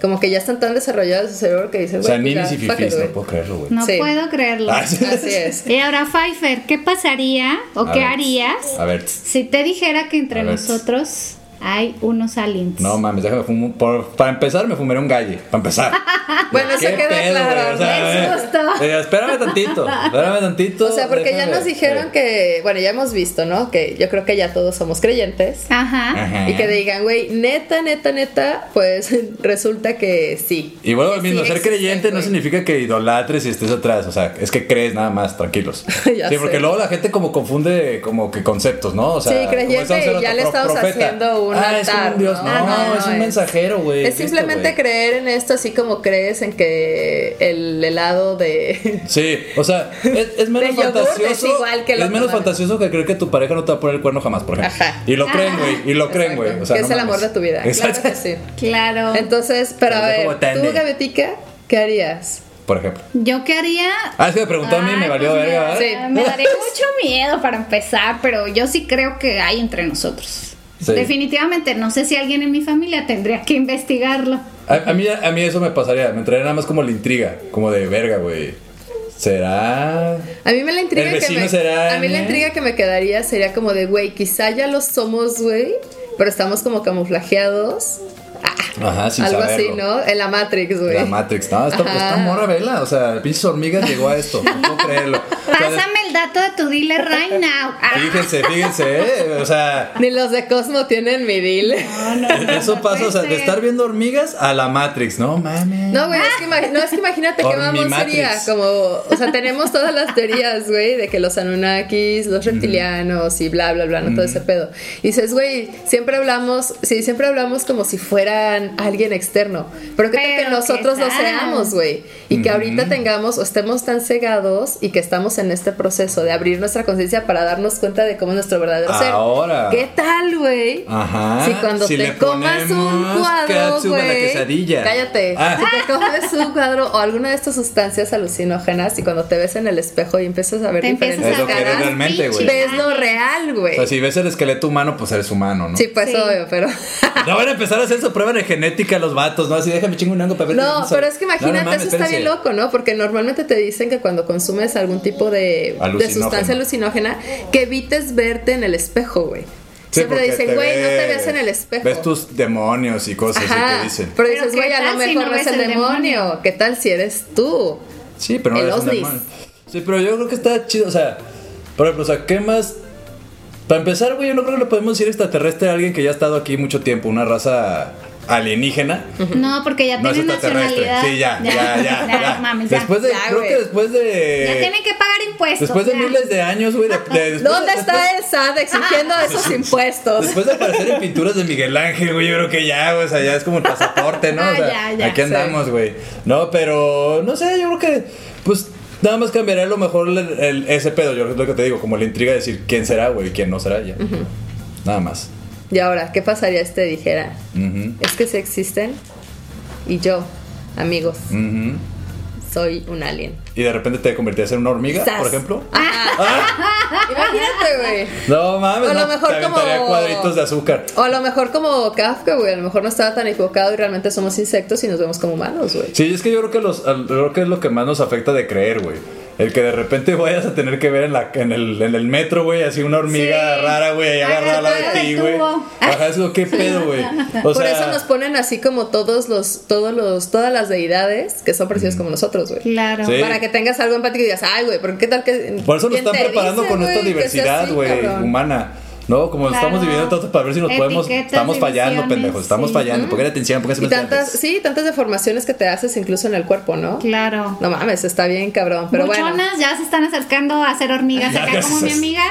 Como que ya están tan desarrollados su cerebro que dicen, O sea, güey, ninis pues y fifís, no güey. puedo creerlo, güey. No Sí. puedo creerlo. Ah, sí. Así es. Y ahora, Pfeiffer, ¿qué pasaría o A qué ver. harías A ver. si te dijera que entre A ver. nosotros hay unos aliens? No mames, déjame fumar. por- para empezar, me fumaré un galle. Para empezar. Bueno, eso ¿Qué queda pedo, claro. O sea, Es eh, justo. eh, espérame tantito. Espérame tantito. O sea, porque ya nos dijeron eh. que, bueno, ya hemos visto, ¿no? Que yo creo que ya todos somos creyentes. Ajá. Ajá. Y que digan, güey, neta, neta, neta, pues resulta que sí. Y Que mismo, sí ser creyente no significa que idolatres y estés atrás, o sea, es que crees nada más, tranquilos. Ya sí, porque sé. luego la gente como confunde como que conceptos, ¿no? O sea, Sí, creyente ya le estamos profeta. haciendo un ah, es como un dios, ¿no? es un es- mensajero, güey. Es simplemente creer en esto, así como crees en que el helado de. Sí, o sea, es, es menos fantasioso. es igual que es lo menos fantasioso que creer que tu pareja no te va a poner el cuerno jamás, por ejemplo. Ajá. Y lo creen, güey. Y lo creen, güey. O sea, que no es el amor de tu vida. Exacto. Claro que sí. Claro. Entonces, pero a ver, tú, Gabetica, ¿qué harías? por ejemplo. ¿Yo qué haría? Ah, es que me preguntó a mí, me valió pues verga. Sí. Me daría mucho miedo para empezar, pero yo sí creo que hay entre nosotros. Sí. Definitivamente, no sé si alguien en mi familia tendría que investigarlo. A, a mí, a mí eso me pasaría, me entraría nada más como la intriga, como de verga, güey. ¿Será? A mí me la intriga que me, será, a mí la intriga que me quedaría sería como de, güey, quizá ya lo somos, güey, pero estamos como camuflajeados. Ajá, sin Algo saberlo. así, ¿no? En la Matrix, güey. La Matrix, no, esta, Ajá. esta morra vela, o sea, pinches hormigas llegó a esto, no puedo creerlo. Pásame dato de tu dealer right now. Ah, Fíjense, fíjense, ¿eh? o sea, Ni los de Cosmo tienen mi deal. eso pasa, o sea, de estar viendo hormigas a la Matrix, no mames. No, güey, es que, no, es que imagínate qué mamón sería. Como, o sea, tenemos todas las teorías, güey, de que los Anunnakis, los reptilianos y bla, bla, bla, no todo ese pedo. Y dices, güey, siempre hablamos, sí, siempre hablamos como si fueran alguien externo. Pero que tal que nosotros ¿qué lo seamos, güey. Y que ahorita tengamos o estemos tan cegados y que estamos en este proceso de abrir nuestra conciencia para darnos cuenta de cómo es nuestro verdadero Ahora. ser. ¿Qué tal, güey? Ajá. Si cuando Si te le comas un cuadro, a güey. quesadilla. Cállate. Ah. Si te comes un cuadro o alguna de estas sustancias alucinógenas y cuando te ves en el espejo y empiezas a ver Te diferentes lo que eres caras, realmente, güey. ves lo real, güey. O sea, si ves el esqueleto humano, pues eres humano, ¿no? Sí, pues Sí. obvio, pero. No van a empezar a hacer su prueba de genética los vatos, ¿no? Así déjame chingo un para ver No, pero es que imagínate, No, no mames, eso está bien loco, ¿no? Porque normalmente te dicen que cuando consumes algún tipo de, de sustancia alucinógena, que evites verte en el espejo, güey. Sí, Siempre dicen, te güey, no te ves- veas en el espejo. Ves tus demonios y cosas así Ajá. que dicen. Pero dices, ¿qué güey, a lo mejor no es ves el el demonio. demonio? ¿Qué tal si eres tú? Sí, pero no El eres un demonio. Sí, pero yo creo que está chido, o sea, por ejemplo, o sea, ¿qué más? Para empezar, güey, yo no creo que le podemos decir extraterrestre a alguien que ya ha estado aquí mucho tiempo, una raza alienígena. No, porque ya No tienen nacionalidad. Sí, ya, ya, ya. ya. ya. Después de, Ya, creo que después de. Ya tienen que pagar impuestos. Después de ya. miles de años, güey, de, ¿Dónde está el SAT exigiendo esos impuestos? Después de aparecer en pinturas de Miguel Ángel, güey, yo creo que ya, güey, o sea, ya es como el pasaporte, ¿no? O Ah, sea, ya, ya. aquí andamos, güey. No, pero, no sé, yo creo que, pues, nada más cambiaré a lo mejor el, el- ese pedo, yo es lo que te digo, como la intriga de decir quién será, güey, y quién no será, ya. Nada más. Y ahora, ¿qué pasaría si te dijera? Ujú, Es que sí existen y yo, amigos, ujú. soy un alien. Y de repente te convertirías en una hormiga, Sas. por ejemplo. Imagínate, güey. No mames, O a lo no, mejor te como- cuadritos de azúcar. O a lo mejor como Kafka, güey. A lo mejor no estaba tan equivocado y realmente somos insectos y nos vemos como humanos, güey. Sí, es que yo creo que los, creo que es lo que más nos afecta de creer, güey. El que de repente vayas a tener que ver en, la, en, el, en el metro, güey, así una hormiga Sí. rara, güey, ahí agarrada de ti, güey. Ajá, es como, ¿qué pedo, güey? Por sea, eso nos ponen así como todos los, todos los, todas las deidades que son parecidos como nosotros, güey. Claro. Sí. Para que tengas algo empático y digas, ay, güey, ¿por qué tal que. por eso nos ¿quién están preparando dice, con esta que sea diversidad, güey, humana. No, como Claro. estamos dividiendo todo para ver si nos podemos. Estamos fallando, pendejos. Estamos sí. fallando. Pongan atención, pónganse Y tantas, sí, tantas deformaciones que te haces incluso en el cuerpo, ¿no? Claro. No mames, está bien, cabrón. Pero bueno. Buchonas ya se están acercando a ser hormigas Ya, acá como mi amiga.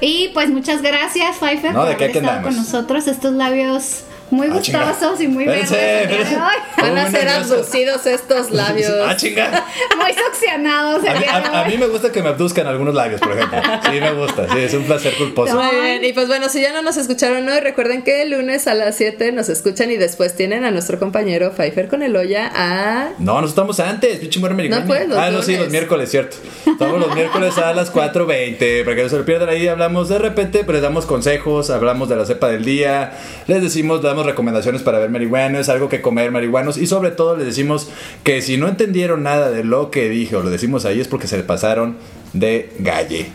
Y pues muchas gracias, Pfeiffer, No, por ¿de qué haber aquí estado andamos? con nosotros. Estos labios muy Ah, chinga. gustosos y muy verdes el. Van a ser abducidos estos labios. Ah, chinga. Muy succionados A el mí, a- a me gusta que me abduzcan algunos labios, por ejemplo. Sí, me gusta. Sí, es un placer culposo. Muy bien, y pues bueno, si ya no nos escucharon hoy, recuerden que el lunes a las 7 nos escuchan y después tienen a nuestro compañero Pfeiffer con Eloya a... No, nosotros estamos antes, pinche mujer americana. No, pues, los Ah, no, sí, los miércoles, cierto. Estamos los miércoles a las 4.20. Para que no se lo pierdan ahí, hablamos de repente, pero les damos consejos, hablamos de la cepa del día, les decimos, damos recomendaciones para ver marihuanos, algo que comer marihuanos y sobre todo les decimos que si no entendieron nada de lo que dije o lo decimos ahí es porque se le pasaron de galle.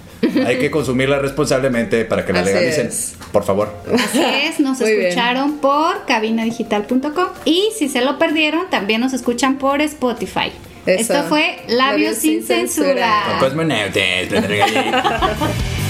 Hay que consumirla responsablemente para que la Así legalicen. es. Por favor. Así es, nos Muy bien. escucharon por cabinadigital.com y si se lo perdieron, también nos escuchan por Spotify. Eso. Esto fue Labios, sin, censura.